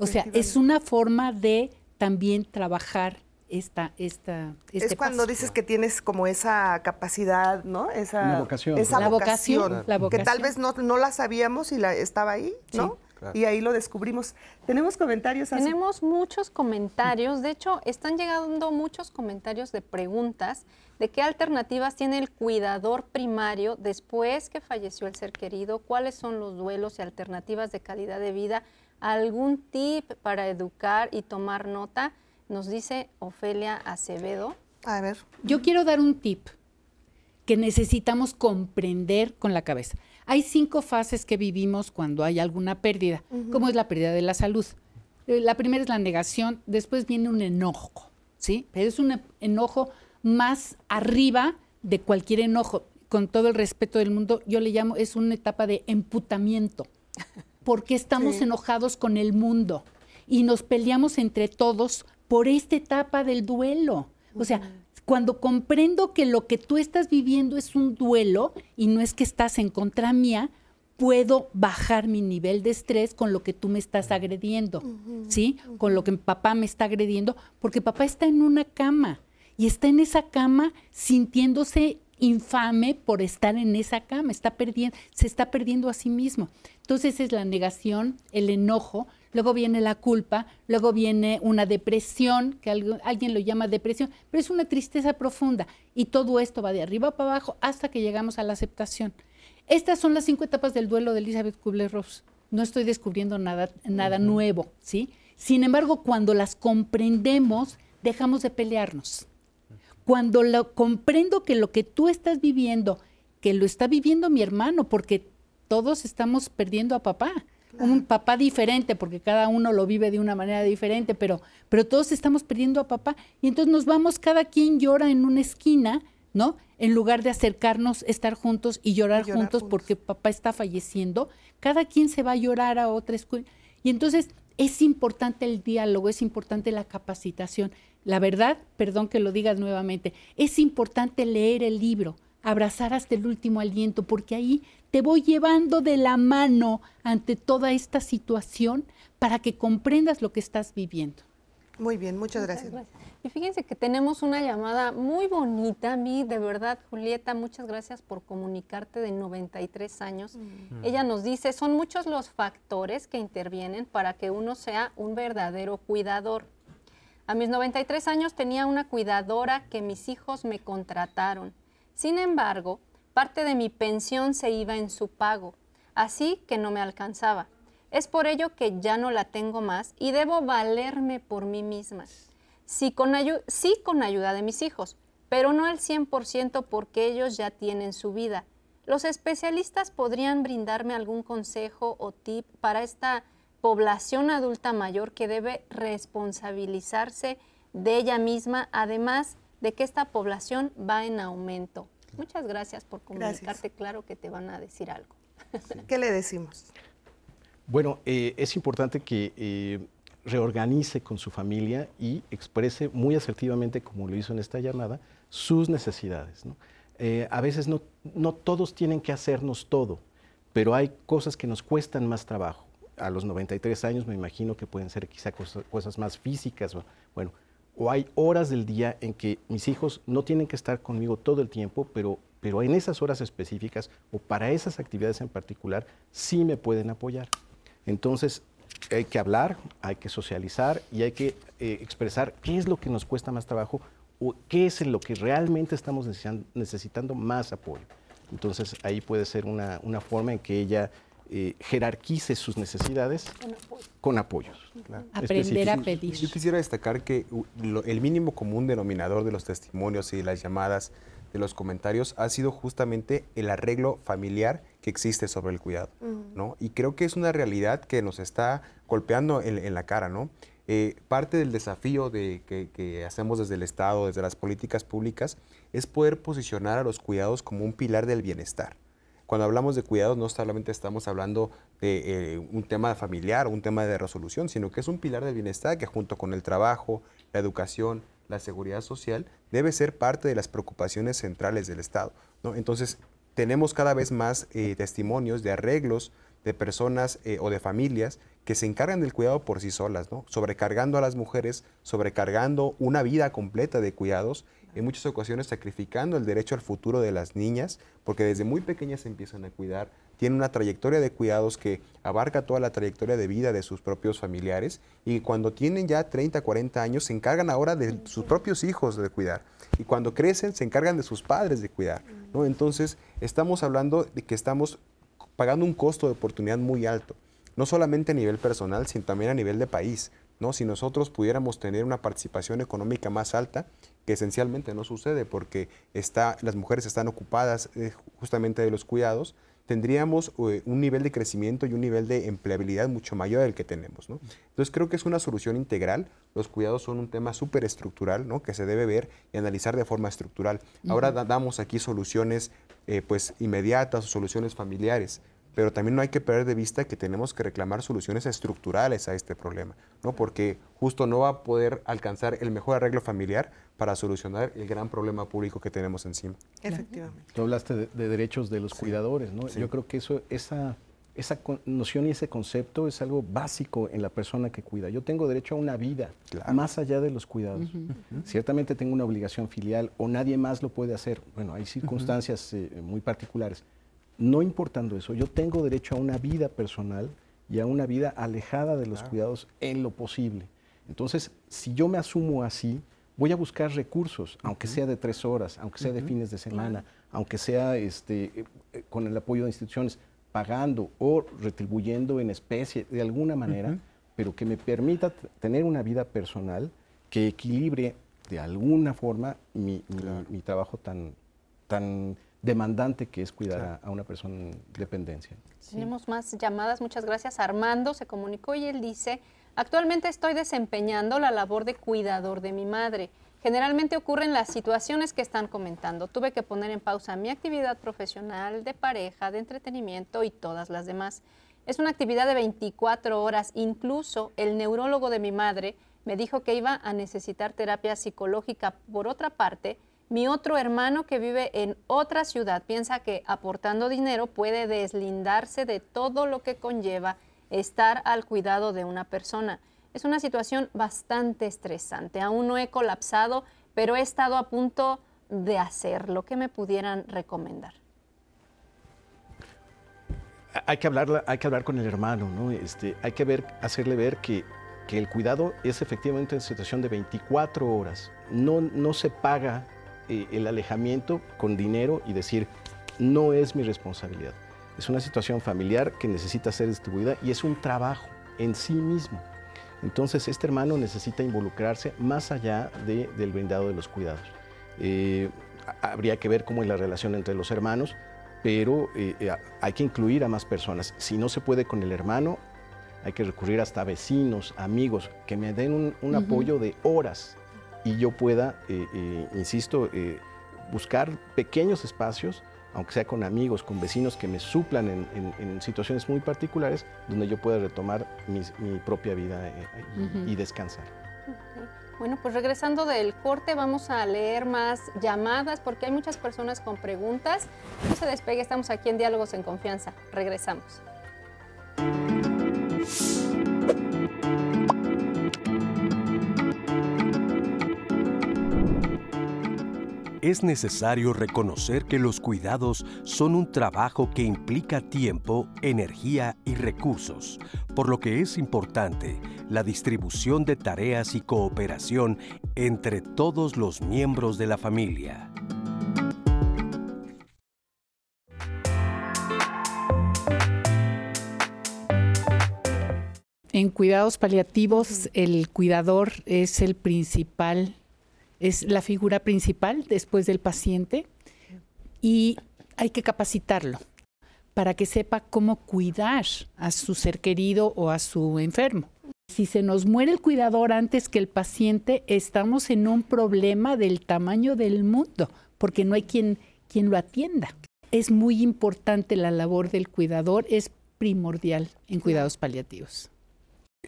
O sea, es una forma de también trabajar esta, esta,
este Es cuando dices que tienes como esa capacidad, ¿no? Esa
vocación.
Esa
la vocación,
Que tal vez no, no la sabíamos y la estaba ahí, ¿no? Y ahí lo descubrimos. ¿Tenemos comentarios?
Tenemos muchos comentarios. De hecho, están llegando muchos comentarios de preguntas de qué alternativas tiene el cuidador primario después que falleció el ser querido, cuáles son los duelos y alternativas de calidad de vida, algún tip para educar y tomar nota, nos dice Ofelia Acevedo.
A ver.
Yo quiero dar un tip que necesitamos comprender con la cabeza. Hay cinco fases que vivimos cuando hay alguna pérdida, como es la pérdida de la salud. Eh, la primera es la negación, después viene un enojo, ¿sí? Pero es un enojo más arriba de cualquier enojo. Con todo el respeto del mundo, yo le llamo, es una etapa de emputamiento, porque estamos enojados con el mundo y nos peleamos entre todos por esta etapa del duelo. O sea, cuando comprendo que lo que tú estás viviendo es un duelo y no es que estás en contra mía, puedo bajar mi nivel de estrés con lo que tú me estás agrediendo, ¿sí? Con lo que papá me está agrediendo, porque papá está en una cama y está en esa cama sintiéndose infame por estar en esa cama, está perdiendo, se está perdiendo a sí mismo. Entonces es la negación, el enojo, luego viene la culpa, luego viene una depresión, que alguien lo llama depresión, pero es una tristeza profunda. Y todo esto va de arriba para abajo hasta que llegamos a la aceptación. Estas son las cinco etapas del duelo de Elizabeth Kubler-Ross. No estoy descubriendo nada, nada nuevo, ¿sí? Sin embargo, cuando las comprendemos, dejamos de pelearnos. Cuando lo, comprendo que lo que tú estás viviendo, que lo está viviendo mi hermano, porque todos estamos perdiendo a papá, un papá diferente, porque cada uno lo vive de una manera diferente, pero, pero todos estamos perdiendo a papá. Y entonces nos vamos, cada quien llora en una esquina, ¿no? En lugar de acercarnos, estar juntos y llorar, juntos, porque papá está falleciendo, cada quien se va a llorar a otra escuela. Y entonces es importante el diálogo, es importante la capacitación. La verdad, perdón que lo digas nuevamente, es importante leer el libro, abrazar hasta el último aliento, porque ahí te voy llevando de la mano ante toda esta situación para que comprendas lo que estás viviendo.
Muy bien, muchas, gracias.
Y fíjense que tenemos una llamada muy bonita. A mí, de verdad, Julieta, muchas gracias por comunicarte de 93 años. Mm. Ella nos dice, son muchos los factores que intervienen para que uno sea un verdadero cuidador. A mis 93 años tenía una cuidadora que mis hijos me contrataron. Sin embargo, parte de mi pensión se iba en su pago, así que no me alcanzaba. Es por ello que ya no la tengo más y debo valerme por mí misma. Sí con, ayuda de mis hijos, pero no al 100% porque ellos ya tienen su vida. Los especialistas podrían brindarme algún consejo o tip para esta población adulta mayor que debe responsabilizarse de ella misma, además de que esta población va en aumento. Muchas gracias por comunicarte, claro que te van a decir algo.
¿Qué le decimos?
Bueno, eh, es importante que eh, reorganice con su familia y exprese muy asertivamente, como lo hizo en esta llamada, sus necesidades. Eh, a veces no, no todos tienen que hacernos todo, pero hay cosas que nos cuestan más trabajo. A los 93 años me imagino que pueden ser quizá cosas, más físicas. Bueno, o hay horas del día en que mis hijos no tienen que estar conmigo todo el tiempo, pero, pero en esas horas específicas o para esas actividades en particular sí me pueden apoyar. Entonces, hay que hablar, hay que socializar y hay que eh, expresar qué es lo que nos cuesta más trabajo o qué es lo que realmente estamos necesitando más apoyo. Entonces, ahí puede ser una, forma en que ella eh, jerarquice sus necesidades con, apoyos.
Aprender a pedir.
Yo quisiera destacar que el mínimo común denominador de los testimonios y de las llamadas de los comentarios ha sido justamente el arreglo familiar que existe sobre el cuidado, ¿no? Y creo que es una realidad que nos está golpeando en, la cara, ¿no? Eh, parte del desafío de, que, hacemos desde el Estado, desde las políticas públicas, es poder posicionar a los cuidados como un pilar del bienestar. Cuando hablamos de cuidados no solamente estamos hablando de eh, un tema familiar, un tema de resolución, sino que es un pilar del bienestar que junto con el trabajo, la educación, la seguridad social debe ser parte de las preocupaciones centrales del Estado. Entonces, tenemos cada vez más eh, testimonios de arreglos de personas eh, o de familias que se encargan del cuidado por sí solas, ¿no? sobrecargando a las mujeres, sobrecargando una vida completa de cuidados, en muchas ocasiones sacrificando el derecho al futuro de las niñas, porque desde muy pequeñas se empiezan a cuidar, tienen una trayectoria de cuidados que abarca toda la trayectoria de vida de sus propios familiares y cuando tienen ya 30, 40 años se encargan ahora de sus propios hijos de cuidar y cuando crecen se encargan de sus padres de cuidar. ¿no? Entonces estamos hablando de que estamos pagando un costo de oportunidad muy alto, no solamente a nivel personal, sino también a nivel de país. ¿no? Si nosotros pudiéramos tener una participación económica más alta, que esencialmente no sucede porque está, las mujeres están ocupadas eh, justamente de los cuidados, tendríamos eh, un nivel de crecimiento y un nivel de empleabilidad mucho mayor del que tenemos. ¿no? Entonces creo que es una solución integral. Los cuidados son un tema súper estructural ¿no? que se debe ver y analizar de forma estructural. Ahora damos aquí soluciones eh, pues, inmediatas o soluciones familiares pero también no hay que perder de vista que tenemos que reclamar soluciones estructurales a este problema, ¿no? porque justo no va a poder alcanzar el mejor arreglo familiar para solucionar el gran problema público que tenemos encima.
Efectivamente.
Tú hablaste de, derechos de los cuidadores, ¿no? Yo creo que eso, esa, esa noción y ese concepto es algo básico en la persona que cuida. Yo tengo derecho a una vida más allá de los cuidados. Ciertamente tengo una obligación filial o nadie más lo puede hacer. Bueno, hay circunstancias eh, muy particulares no importando eso, yo tengo derecho a una vida personal y a una vida alejada de los cuidados en lo posible. Entonces, si yo me asumo así, voy a buscar recursos, aunque sea de tres horas, aunque sea de fines de semana, aunque sea este, eh, eh, con el apoyo de instituciones, pagando o retribuyendo en especie de alguna manera, pero que me permita tener una vida personal que equilibre de alguna forma mi, mi trabajo tan, tan demandante que es cuidar a, una persona en dependencia.
Tenemos más llamadas, muchas gracias. Armando se comunicó y él dice, actualmente estoy desempeñando la labor de cuidador de mi madre. Generalmente ocurren las situaciones que están comentando. Tuve que poner en pausa mi actividad profesional, de pareja, de entretenimiento y todas las demás. Es una actividad de 24 horas. Incluso el neurólogo de mi madre me dijo que iba a necesitar terapia psicológica. Por otra parte, mi otro hermano que vive en otra ciudad piensa que aportando dinero puede deslindarse de todo lo que conlleva estar al cuidado de una persona. Es una situación bastante estresante. Aún no he colapsado, pero he estado a punto de hacerlo. ¿Qué me pudieran recomendar?
Hay que hablar, hay que hablar con el hermano, ¿no? Este, hay que hacerle ver que, que el cuidado es efectivamente en situación de 24 horas. No, no se paga eh, el alejamiento con dinero y decir, no es mi responsabilidad. Es una situación familiar que necesita ser distribuida y es un trabajo en sí mismo. Entonces, este hermano necesita involucrarse más allá del brindado de los cuidados. Eh, habría que ver cómo es la relación entre los hermanos, pero eh, eh, hay que incluir a más personas. Si no se puede con el hermano, hay que recurrir hasta vecinos, amigos, que me den un, apoyo de horas y yo pueda, insisto, buscar pequeños espacios aunque sea con amigos, con vecinos que me suplan en, situaciones muy particulares, donde yo pueda retomar mi, propia vida eh, y, descansar.
Bueno, pues regresando del corte, vamos a leer más llamadas porque hay muchas personas con preguntas. No se despegue, estamos aquí en Diálogos en Confianza. Regresamos.
Es necesario reconocer que los cuidados son un trabajo que implica tiempo, energía y recursos, por lo que es importante la distribución de tareas y cooperación entre todos los miembros de la familia.
En cuidados paliativos, el cuidador es el principal es la figura principal después del paciente y hay que capacitarlo para que sepa cómo cuidar a su ser querido o a su enfermo. Si se nos muere el cuidador antes que el paciente, estamos en un problema del tamaño del mundo, porque no hay quien, quien lo atienda. Es muy importante la labor del cuidador, es primordial en cuidados paliativos.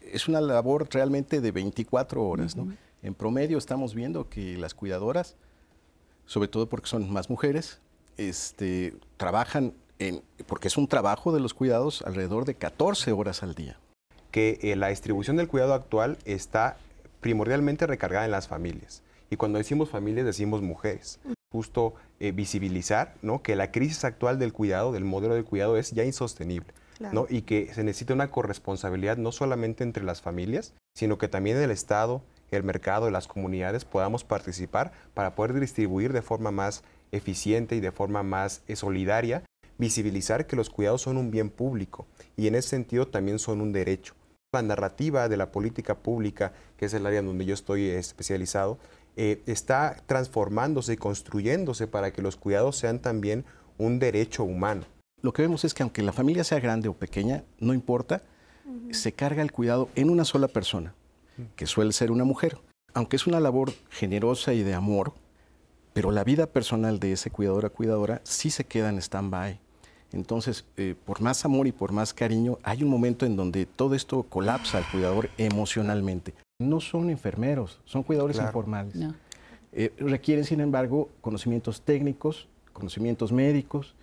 Es una labor realmente de 24 horas, ¿no? En promedio estamos viendo que las cuidadoras, sobre todo porque son más mujeres, este, trabajan en, porque es un trabajo de los cuidados alrededor de 14 horas al día.
Que eh, la distribución del cuidado actual está primordialmente recargada en las familias. Y cuando decimos familias decimos mujeres. Justo eh, visibilizar ¿no? que la crisis actual del cuidado, del modelo de cuidado, es ya insostenible. ¿no? Y que se necesita una corresponsabilidad no solamente entre las familias, sino que también el Estado, el mercado, las comunidades podamos participar para poder distribuir de forma más eficiente y de forma más eh, solidaria, visibilizar que los cuidados son un bien público y en ese sentido también son un derecho. La narrativa de la política pública, que es el área donde yo estoy especializado, eh, está transformándose y construyéndose para que los cuidados sean también un derecho humano.
Lo que vemos es que aunque la familia sea grande o pequeña, no importa, se carga el cuidado en una sola persona que suele ser una mujer. Aunque es una labor generosa y de amor, pero la vida personal de ese cuidadora cuidadora sí se queda en stand-by. Entonces, eh, por más amor y por más cariño, hay un momento en donde todo esto colapsa al cuidador emocionalmente. No son enfermeros, son cuidadores informales. Eh, requieren, sin embargo, conocimientos técnicos, conocimientos médicos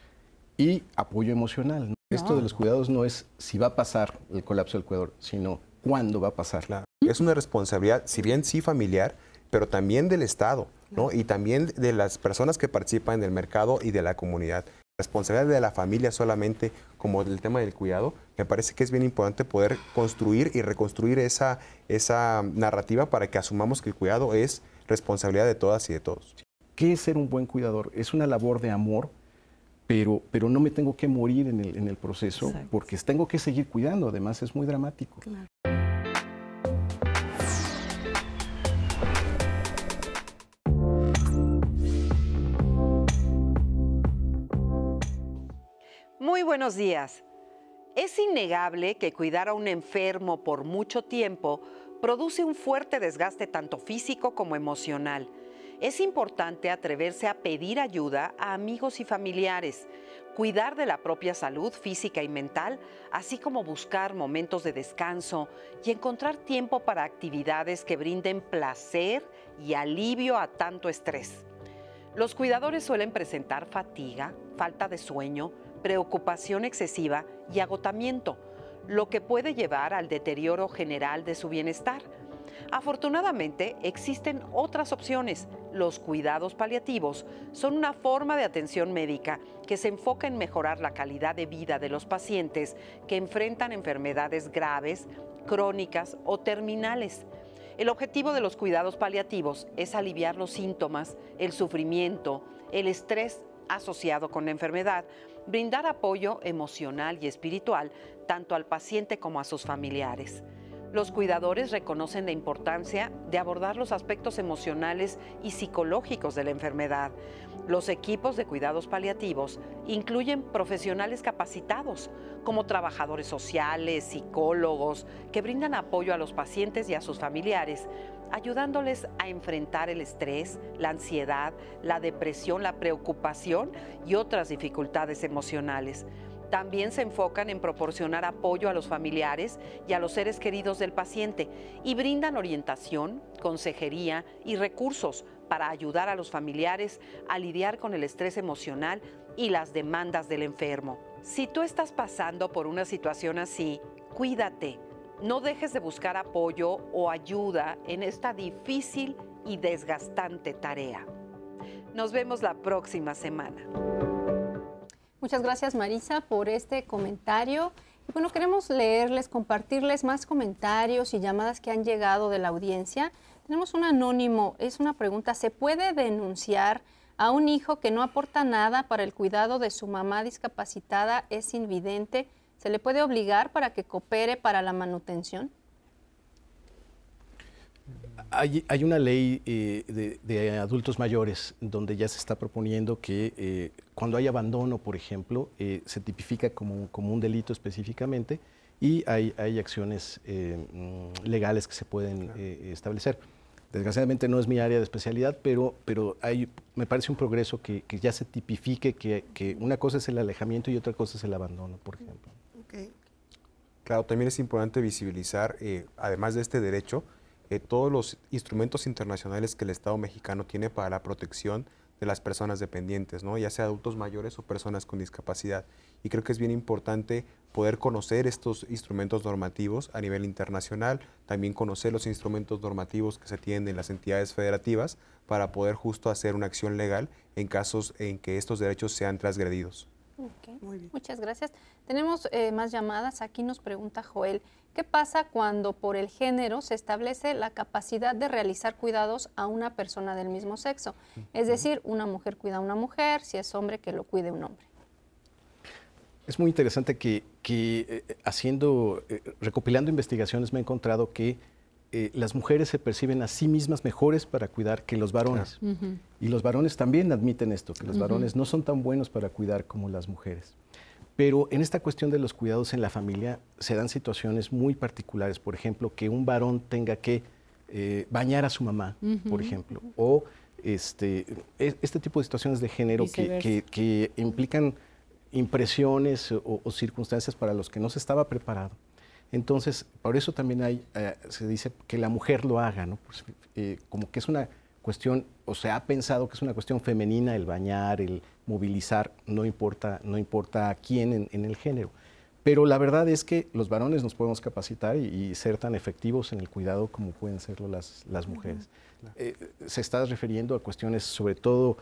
y apoyo emocional. Esto de los cuidados no es si va a pasar el colapso del cuidador, sino cuándo va a pasar.
Es una responsabilidad, si bien sí familiar, pero también del Estado, ¿no? Y también de las personas que participan en el mercado y de la comunidad. Responsabilidad de la familia solamente, como el tema del cuidado, me parece que es bien importante poder construir y reconstruir esa, esa narrativa para que asumamos que el cuidado es responsabilidad de todas y de todos.
¿Qué es ser un buen cuidador? Es una labor de amor, pero, pero no me tengo que morir en el, en el proceso porque tengo que seguir cuidando, además es muy dramático.
Muy buenos días. Es innegable que cuidar a un enfermo por mucho tiempo produce un fuerte desgaste tanto físico como emocional. Es importante atreverse a pedir ayuda a amigos y familiares, cuidar de la propia salud física y mental, así como buscar momentos de descanso y encontrar tiempo para actividades que brinden placer y alivio a tanto estrés. Los cuidadores suelen presentar fatiga, falta de sueño, preocupación excesiva y agotamiento, lo que puede llevar al deterioro general de su bienestar. Afortunadamente, existen otras opciones. Los cuidados paliativos son una forma de atención médica que se enfoca en mejorar la calidad de vida de los pacientes que enfrentan enfermedades graves, crónicas o terminales. El objetivo de los cuidados paliativos es aliviar los síntomas, el sufrimiento, el estrés asociado con la enfermedad, brindar apoyo emocional y espiritual tanto al paciente como a sus familiares. Los cuidadores reconocen la importancia de abordar los aspectos emocionales y psicológicos de la enfermedad. Los equipos de cuidados paliativos incluyen profesionales capacitados, como trabajadores sociales, psicólogos, que brindan apoyo a los pacientes y a sus familiares, ayudándoles a enfrentar el estrés, la ansiedad, la depresión, la preocupación y otras dificultades emocionales. También se enfocan en proporcionar apoyo a los familiares y a los seres queridos del paciente y brindan orientación, consejería y recursos para ayudar a los familiares a lidiar con el estrés emocional y las demandas del enfermo. Si tú estás pasando por una situación así, cuídate. No dejes de buscar apoyo o ayuda en esta difícil y desgastante tarea. Nos vemos la próxima semana.
Muchas gracias Marisa por este comentario. Y bueno, queremos leerles, compartirles más comentarios y llamadas que han llegado de la audiencia. Tenemos un anónimo, es una pregunta, ¿se puede denunciar a un hijo que no aporta nada para el cuidado de su mamá discapacitada, es invidente? ¿Se le puede obligar para que coopere para la manutención?
Hay, una ley eh, de, adultos mayores donde ya se está proponiendo que eh, cuando hay abandono, por ejemplo, eh, se tipifica como, como, un delito específicamente y hay, hay acciones mm, legales que se pueden establecer. Desgraciadamente no es mi área de especialidad, pero, pero hay, me parece un progreso que, que ya se tipifique que, que, una cosa es el alejamiento y otra cosa es el abandono, por ejemplo.
Claro, también es importante visibilizar, además de este derecho, eh, todos los instrumentos internacionales que el Estado mexicano tiene para la protección de las personas dependientes, ¿no? ya sea adultos mayores o personas con discapacidad. Y creo que es bien importante poder conocer estos instrumentos normativos a nivel internacional, también conocer los instrumentos normativos que se tienen en las entidades federativas para poder justo hacer una acción legal en casos en que estos derechos sean transgredidos.
Muchas gracias. Tenemos eh, más llamadas. Aquí nos pregunta Joel, ¿qué pasa cuando por el género se establece la capacidad de realizar cuidados a una persona del mismo sexo? Es decir, una mujer cuida a una mujer, si es hombre, que lo cuide un hombre.
Es muy interesante que, eh, haciendo, eh, recopilando investigaciones me he encontrado que eh, las mujeres se perciben a sí mismas mejores para cuidar que los varones. Y los varones también admiten esto, que los varones no son tan buenos para cuidar como las mujeres. Pero en esta cuestión de los cuidados en la familia se dan situaciones muy particulares. Por ejemplo, que un varón tenga que eh, bañar a su mamá, por ejemplo. O este, e, este tipo de situaciones de género que, implican impresiones o, circunstancias para los que no se estaba preparado. Entonces, por eso también hay, eh, se dice que la mujer lo haga, ¿no? Pues, eh, como que es una cuestión, o se ha pensado que es una cuestión femenina el bañar, el movilizar, no importa, no importa quién en, el género. Pero la verdad es que los varones nos podemos capacitar y, ser tan efectivos en el cuidado como pueden serlo las, las mujeres. Eh, se está refiriendo a cuestiones sobre todo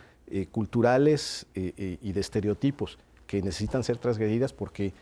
culturales y de estereotipos que necesitan ser transgredidas porque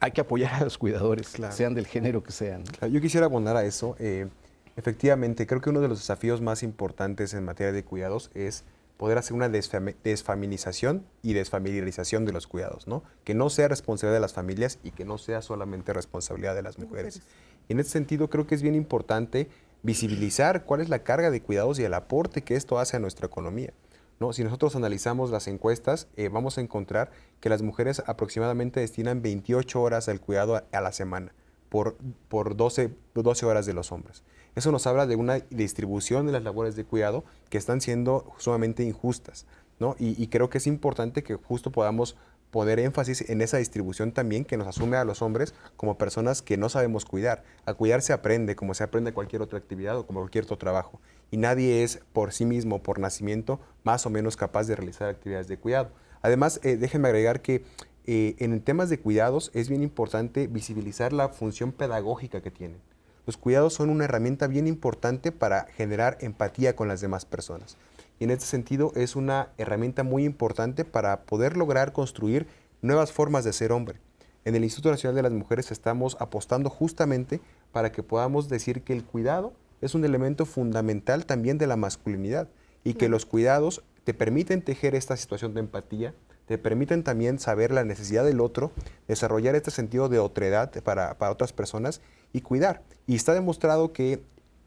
hay que apoyar a los cuidadores, sean del género que sean.
yo quisiera abonar a eso. Eh, efectivamente, creo que uno de los desafíos más importantes en materia de cuidados es poder hacer una desfamilización y desfamiliarización de los cuidados, ¿no? Que no sea responsabilidad de las familias y que no sea solamente responsabilidad de las mujeres. Y en ese sentido, creo que es bien importante visibilizar cuál es la carga de cuidados y el aporte que esto hace a nuestra economía. ¿no? Si nosotros analizamos las encuestas, eh, vamos a encontrar que las mujeres aproximadamente destinan 28 horas al cuidado a, la semana por, por 12, 12 horas de los hombres. Eso nos habla de una distribución de las labores de cuidado que están siendo sumamente injustas. ¿no? Y, creo que es importante que justo podamos poner énfasis en esa distribución también que nos asume a los hombres como personas que no sabemos cuidar. A cuidar se aprende como se aprende cualquier otra actividad o como cualquier otro trabajo. Y nadie es por sí mismo, por nacimiento, más o menos capaz de realizar actividades de cuidado. Además, eh, déjenme agregar que eh, en temas de cuidados es bien importante visibilizar la función pedagógica que tienen. Los cuidados son una herramienta bien importante para generar empatía con las demás personas. Y en este sentido es una herramienta muy importante para poder lograr construir nuevas formas de ser hombre. En el Instituto Nacional de las Mujeres estamos apostando justamente para que podamos decir que el cuidado es un elemento fundamental también de la masculinidad y que los cuidados te permiten tejer esta situación de empatía, te permiten también saber la necesidad del otro, desarrollar este sentido de otredad para, para otras personas y cuidar. Y está demostrado que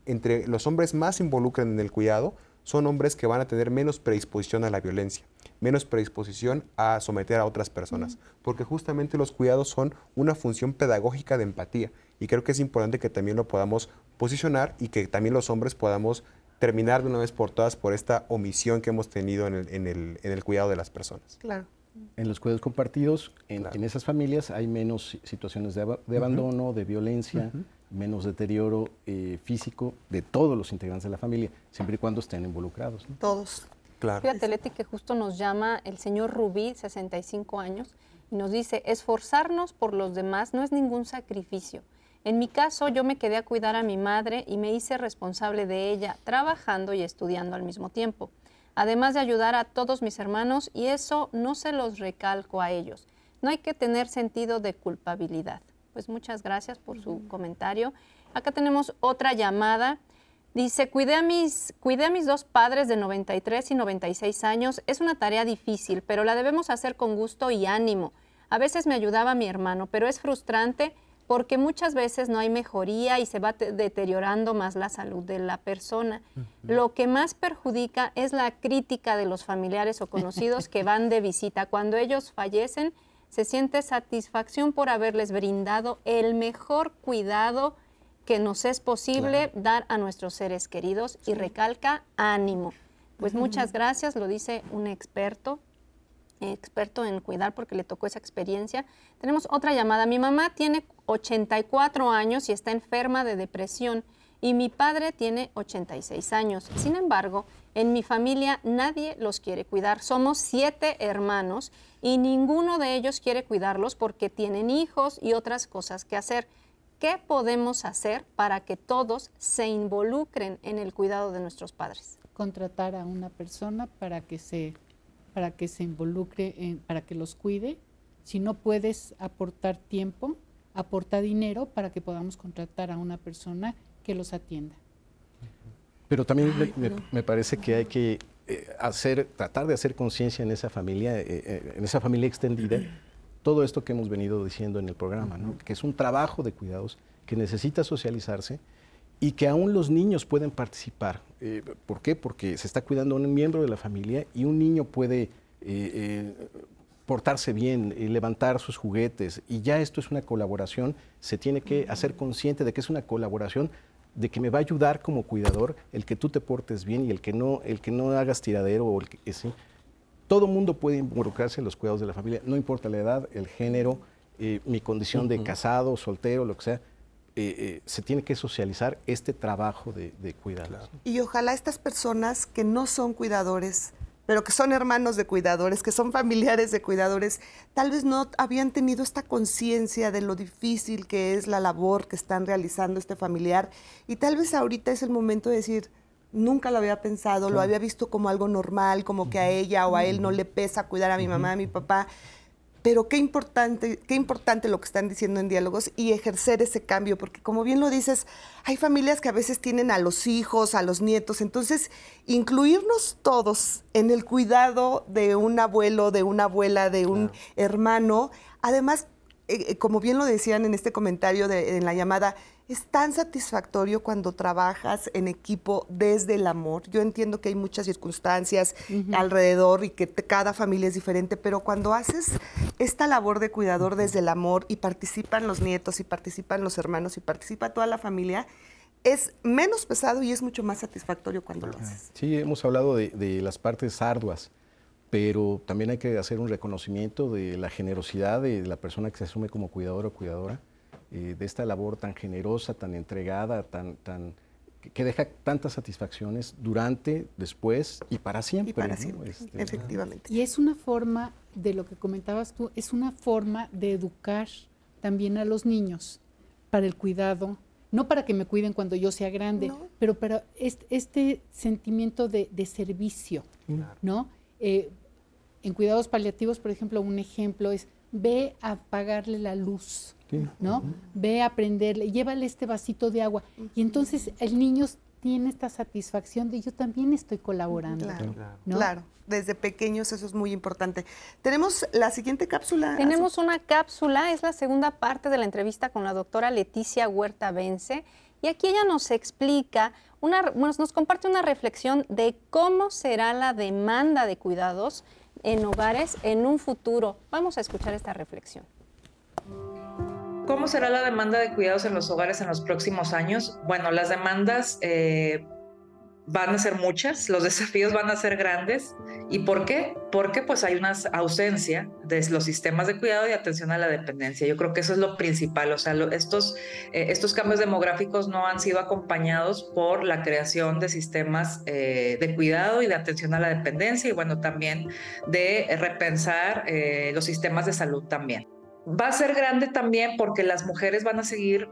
entre los hombres más involucran en el cuidado son hombres que van a tener menos predisposición a la violencia, menos predisposición a someter a otras personas, porque justamente los cuidados son una función pedagógica de empatía y creo que es importante que también lo podamos posicionar y que también los hombres podamos terminar de una vez por todas por esta omisión que hemos tenido en el, en el, en el cuidado de las personas.
Claro.
En los cuidados compartidos, en, en esas familias hay menos situaciones de, ab- de abandono, de violencia, menos deterioro eh, físico de todos los integrantes de la familia, siempre y cuando estén involucrados. ¿no?
Todos.
Claro.
Fíjate, Leti, que justo nos llama el señor Rubí, 65 años, y nos dice, esforzarnos por los demás no es ningún sacrificio. En mi caso, yo me quedé a cuidar a mi madre y me hice responsable de ella, trabajando y estudiando al mismo tiempo, además de ayudar a todos mis hermanos, y eso no se los recalco a ellos. No hay que tener sentido de culpabilidad. Pues muchas gracias por su comentario. Acá tenemos otra llamada. Dice, cuidé a, mis, cuidé a mis dos padres de 93 y 96 años. Es una tarea difícil, pero la debemos hacer con gusto y ánimo. A veces me ayudaba mi hermano, pero es frustrante porque muchas veces no hay mejoría y se va te- deteriorando más la salud de la persona. Lo que más perjudica es la crítica de los familiares o conocidos que van de visita. Cuando ellos fallecen, se siente satisfacción por haberles brindado el mejor cuidado que nos es posible dar a nuestros seres queridos y recalca ánimo. Pues muchas gracias, lo dice un experto, experto en cuidar porque le tocó esa experiencia. Tenemos otra llamada. Mi mamá tiene 84 años y está enferma de depresión y mi padre tiene 86 años. Sin embargo, en mi familia nadie los quiere cuidar. Somos siete hermanos y ninguno de ellos quiere cuidarlos porque tienen hijos y otras cosas que hacer. ¿Qué podemos hacer para que todos se involucren en el cuidado de nuestros padres?
Contratar a una persona para que se, para que se involucre, en- para que los cuide. Si no puedes aportar tiempo, aporta dinero para que podamos contratar a una persona que los atienda.
Pero también me- me, me parece que hay que eh, hacer, tratar de hacer conciencia en esa familia, eh, eh, en esa familia extendida, todo esto que hemos venido diciendo en el programa, ¿no? que es un trabajo de cuidados que necesita socializarse y que aún los niños pueden participar. Eh, ¿Por qué? Porque se está cuidando a un miembro de la familia y un niño puede eh, eh, portarse bien, levantar sus juguetes y ya esto es una colaboración, se tiene que hacer consciente de que es una colaboración de que me va a ayudar como cuidador el que tú te portes bien y el que no, el que no hagas tiradero o el que sí. Todo mundo puede involucrarse en los cuidados de la familia, no importa la edad, el género, mi condición de casado, soltero, lo que sea. Eh, eh, se tiene que socializar este trabajo de, de.
Y ojalá estas personas que no son cuidadores, pero que son hermanos de cuidadores, que son familiares de cuidadores, tal vez no habían tenido esta conciencia de lo difícil que es la labor que están realizando este familiar. Y tal vez ahorita es el momento de decir, nunca lo había pensado, lo había visto como algo normal, como que a ella o a él no le pesa cuidar a mi mamá, a mi papá. Pero qué importante, qué importante lo que están diciendo en diálogos y ejercer ese cambio, porque como bien lo dices, hay familias que a veces tienen a los hijos, a los nietos, entonces incluirnos todos en el cuidado de un abuelo, de una abuela, de un hermano, además, eh, eh, como bien lo decían en este comentario de, en la llamada, es tan satisfactorio cuando trabajas en equipo desde el amor. Yo entiendo que hay muchas circunstancias alrededor y que te- cada familia es diferente, pero cuando haces esta labor de cuidador desde el amor y participan los nietos y participan los hermanos y participa toda la familia, es menos pesado y es mucho más satisfactorio cuando lo haces.
Sí, hemos hablado de, de las partes arduas, pero también hay que hacer un reconocimiento de la generosidad de la persona que se asume como cuidador o cuidadora, eh, de esta labor tan generosa, tan entregada, tan, tan, que deja tantas satisfacciones durante, después y para siempre.
Y para siempre,
Este,
efectivamente.
Y es una forma, de lo que comentabas tú, es una forma de educar también a los niños para el cuidado, no para que me cuiden cuando yo sea grande, pero para este, este sentimiento de, de servicio, ¿no? Eh, en cuidados paliativos, por ejemplo, un ejemplo es ve a apagarle la luz, ¿no? Ve a prenderle, llévale este vasito de agua. Y entonces el niño tiene esta satisfacción de yo también estoy colaborando.
Claro,
¿no?
claro. Desde pequeños eso es muy importante. Tenemos la siguiente cápsula.
Tenemos una cápsula, es la segunda parte de la entrevista con la doctora Leticia Huerta Vence. Y aquí ella nos explica, una, bueno, nos comparte una reflexión de cómo será la demanda de cuidados en hogares en un futuro. Vamos a escuchar esta reflexión.
¿Cómo será la demanda de cuidados en los hogares en los próximos años? Bueno, las demandas eh, van a ser muchas, los desafíos van a ser grandes. ¿Y por qué? Porque pues hay una ausencia de los sistemas de cuidado y atención a la dependencia. Yo creo que eso es lo principal. O sea, estos, eh, estos cambios demográficos no han sido acompañados por la creación de sistemas eh, de cuidado y de atención a la dependencia y bueno, también de repensar eh, los sistemas de salud también. Va a ser grande también porque las mujeres van a seguir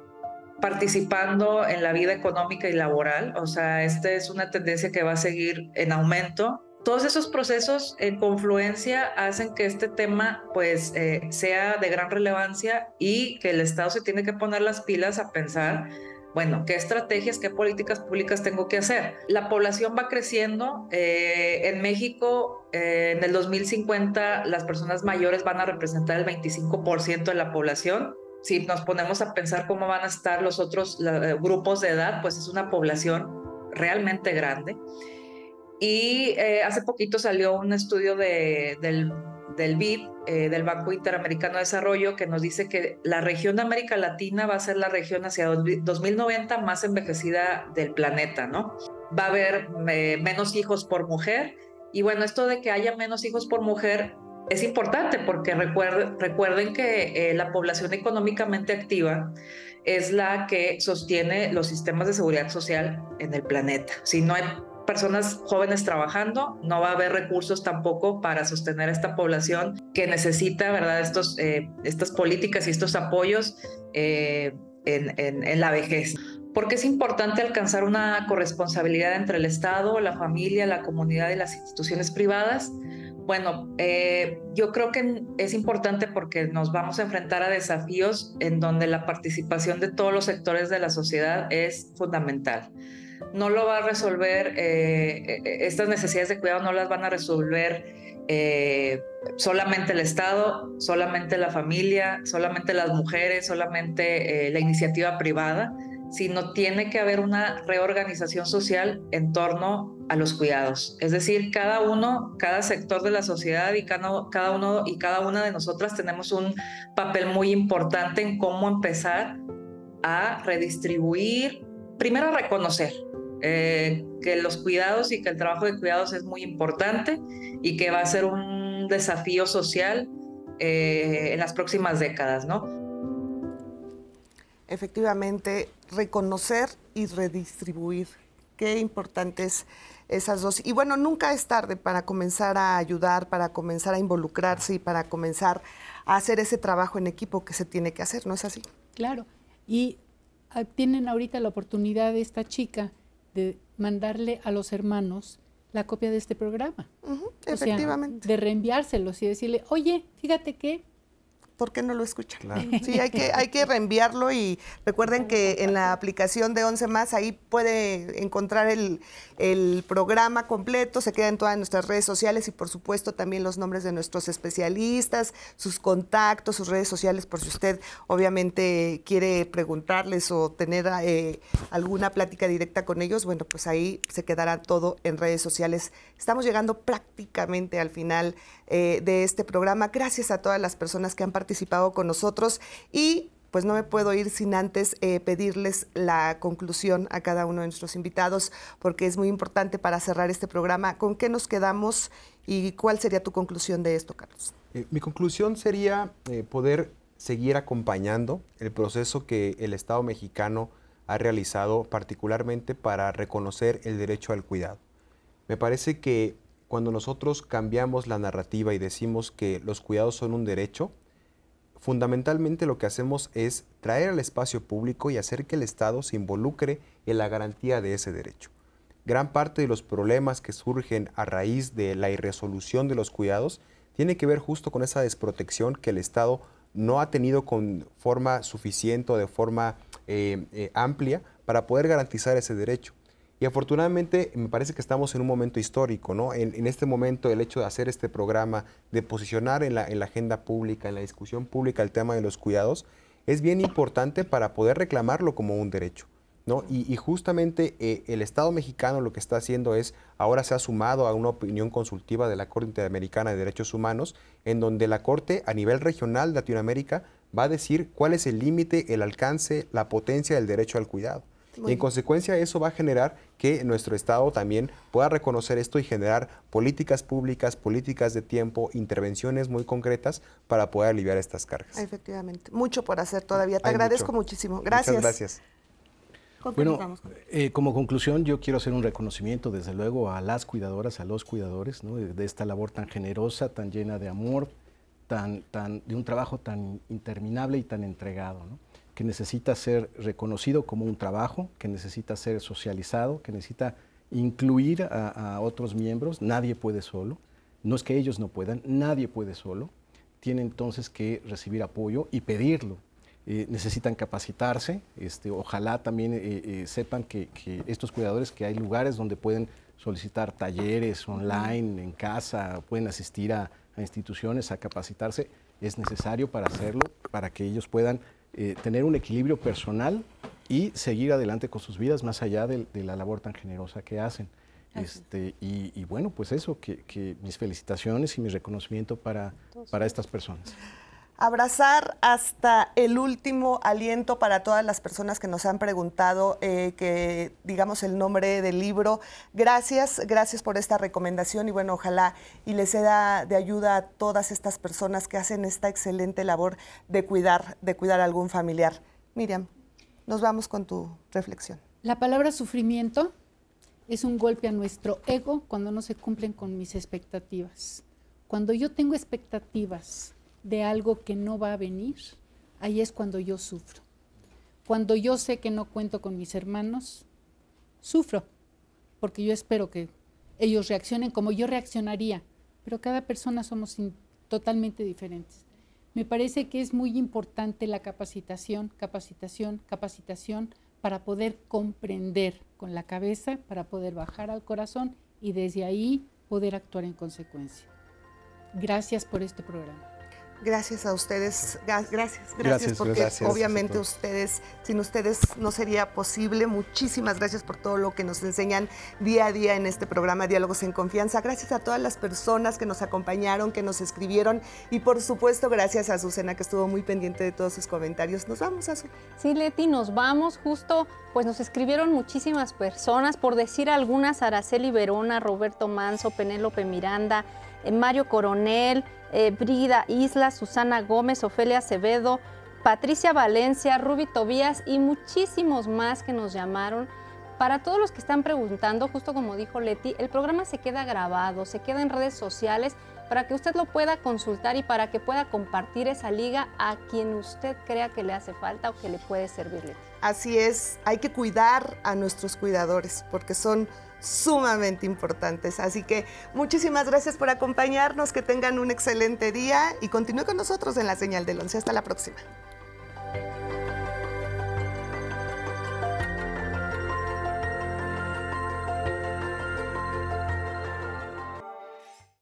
participando en la vida económica y laboral. O sea, esta es una tendencia que va a seguir en aumento. Todos esos procesos en confluencia hacen que este tema pues eh, sea de gran relevancia y que el Estado se tiene que poner las pilas a pensar bueno, ¿qué estrategias, qué políticas públicas tengo que hacer? La población va creciendo. Eh, en México, eh, en el 2050, las personas mayores van a representar el 25% de la población. Si nos ponemos a pensar cómo van a estar los otros eh, grupos de edad, pues es una población realmente grande. Y eh, hace poquito salió un estudio de, del, BID, eh, del Banco Interamericano de Desarrollo, que nos dice que la región de América Latina va a ser la región hacia 2090 más envejecida del planeta, ¿no? Va a haber menos hijos por mujer. Y bueno, esto de que haya menos hijos por mujer es importante porque recuerden, que eh, la población económicamente activa es la que sostiene los sistemas de seguridad social en el planeta. Si no hay personas jóvenes trabajando, no va a haber recursos tampoco para sostener a esta población que necesita, ¿verdad?, Estos, eh, estas políticas y estos apoyos eh, en la vejez. Porque es importante alcanzar una corresponsabilidad entre el Estado, la familia, la comunidad y las instituciones privadas. Bueno, eh, yo creo que es importante porque nos vamos a enfrentar a desafíos en donde la participación de todos los sectores de la sociedad es fundamental. No lo va a resolver, eh, estas necesidades de cuidado no las van a resolver eh, solamente el Estado, solamente la familia, solamente las mujeres, solamente eh, la iniciativa privada, sino tiene que haber una reorganización social en torno a los cuidados. Es decir, cada uno, cada sector de la sociedad y cada, uno y cada una de nosotras tenemos un papel muy importante en cómo empezar a redistribuir, primero reconocer eh, que los cuidados y que el trabajo de cuidados es muy importante y que va a ser un desafío social eh, en las próximas décadas, ¿no?
Efectivamente, reconocer y redistribuir. Qué importantes esas dos. Y bueno, nunca es tarde para comenzar a ayudar, para comenzar a involucrarse y para comenzar a hacer ese trabajo en equipo que se tiene que hacer, ¿no es así?
Claro. Y ah, tienen ahorita la oportunidad de esta chica de mandarle a los hermanos la copia de este programa.
Uh -huh, efectivamente.
Sea, de reenviárselos y decirle, oye, fíjate que
¿por qué no lo escuchan? Claro. Sí, hay que, hay que reenviarlo y recuerden que en la aplicación de 11 más ahí puede encontrar el, el, programa completo, se queda en todas nuestras redes sociales y por supuesto también los nombres de nuestros especialistas, sus contactos, sus redes sociales por si usted obviamente quiere preguntarles o tener eh, alguna plática directa con ellos, bueno, pues ahí se quedará todo en redes sociales. Estamos llegando prácticamente al final eh, de este programa. Gracias a todas las personas que han participado con nosotros y pues no me puedo ir sin antes eh, pedirles la conclusión a cada uno de nuestros invitados, porque es muy importante para cerrar este programa. ¿Con qué nos quedamos y cuál sería tu conclusión de esto, Carlos?
Eh, mi conclusión sería poder seguir acompañando el proceso que el Estado mexicano ha realizado particularmente para reconocer el derecho al cuidado. Me parece que cuando nosotros cambiamos la narrativa y decimos que los cuidados son un derecho, fundamentalmente lo que hacemos es traer al espacio público y hacer que el Estado se involucre en la garantía de ese derecho. Gran parte de los problemas que surgen a raíz de la irresolución de los cuidados tiene que ver justo con esa desprotección que el Estado no ha tenido con forma suficiente o de forma eh, eh, amplia para poder garantizar ese derecho. Y afortunadamente me parece que estamos en un momento histórico, ¿no? En, este momento el hecho de hacer este programa, de posicionar en la, en la, agenda pública, en la discusión pública el tema de los cuidados, es bien importante para poder reclamarlo como un derecho. ¿no? Y, justamente eh, el Estado mexicano lo que está haciendo es, ahora se ha sumado a una opinión consultiva de la Corte Interamericana de Derechos Humanos, en donde la Corte a nivel regional de Latinoamérica va a decir cuál es el límite, el alcance, la potencia del derecho al cuidado. Y en consecuencia eso va a generar que nuestro Estado también pueda reconocer esto y generar políticas públicas, políticas de tiempo, intervenciones muy concretas para poder aliviar estas cargas.
Efectivamente, mucho por hacer todavía. Te agradezco muchísimo. Gracias.
Muchas gracias.
Bueno, eh, como conclusión, yo quiero hacer un reconocimiento, desde luego, a las cuidadoras, a los cuidadores, de, esta labor tan generosa, tan llena de amor, tan, tan, de un trabajo tan interminable y tan entregado, que necesita ser reconocido como un trabajo, que necesita ser socializado, que necesita incluir a, a otros miembros. Nadie puede solo. No es que ellos no puedan, nadie puede solo. Tiene entonces que recibir apoyo y pedirlo eh, necesitan capacitarse. Este, ojalá también eh, eh, sepan que, estos cuidadores, que hay lugares donde pueden solicitar talleres online, en casa, pueden asistir a, instituciones a capacitarse. Es necesario para hacerlo, para que ellos puedan tener un equilibrio personal y seguir adelante con sus vidas más allá de, la labor tan generosa que hacen. Este, y, bueno, pues eso, que, mis felicitaciones y mi reconocimiento para, para estas personas
abrazar hasta el último aliento para todas las personas que nos han preguntado eh, que digamos el nombre del libro. Gracias, gracias por esta recomendación y bueno, ojalá y les sea de ayuda a todas estas personas que hacen esta excelente labor de cuidar, de cuidar a algún familiar. Miriam, nos vamos con tu reflexión.
La palabra sufrimiento es un golpe a nuestro ego cuando no se cumplen con mis expectativas. Cuando yo tengo expectativas de algo que no va a venir, ahí es cuando yo sufro. Cuando yo sé que no cuento con mis hermanos, sufro, porque yo espero que ellos reaccionen como yo reaccionaría, pero cada persona somos totalmente diferentes. Me parece que es muy importante la capacitación, capacitación, capacitación para poder comprender con la cabeza, para poder bajar al corazón y desde ahí poder actuar en consecuencia. Gracias por este programa.
Gracias a ustedes, gracias, gracias, porque obviamente ustedes, sin ustedes no sería posible. Muchísimas gracias por todo lo que nos enseñan día a día en este programa Diálogos en Confianza. Gracias a todas las personas que nos acompañaron, que nos escribieron y por supuesto gracias a Susana que estuvo muy pendiente de todos sus comentarios. Nos vamos, a su...
Sí, Leti, nos vamos. Justo, pues nos escribieron muchísimas personas, por decir algunas, Araceli Verona, Roberto Manso, Penélope Miranda, eh, Mario Coronel, eh, Brida Isla, Susana Gómez, Ofelia Acevedo, Patricia Valencia, Ruby Tobías y muchísimos más que nos llamaron. Para todos los que están preguntando, justo como dijo Leti, el programa se queda grabado, se queda en redes sociales para que usted lo pueda consultar y para que pueda compartir esa liga a quien usted crea que le hace falta o que le puede servir, Leti.
Así es, hay que cuidar a nuestros cuidadores porque son sumamente importantes. Así que muchísimas gracias por acompañarnos, que tengan un excelente día y continúe con nosotros en la señal del 11. Hasta la próxima.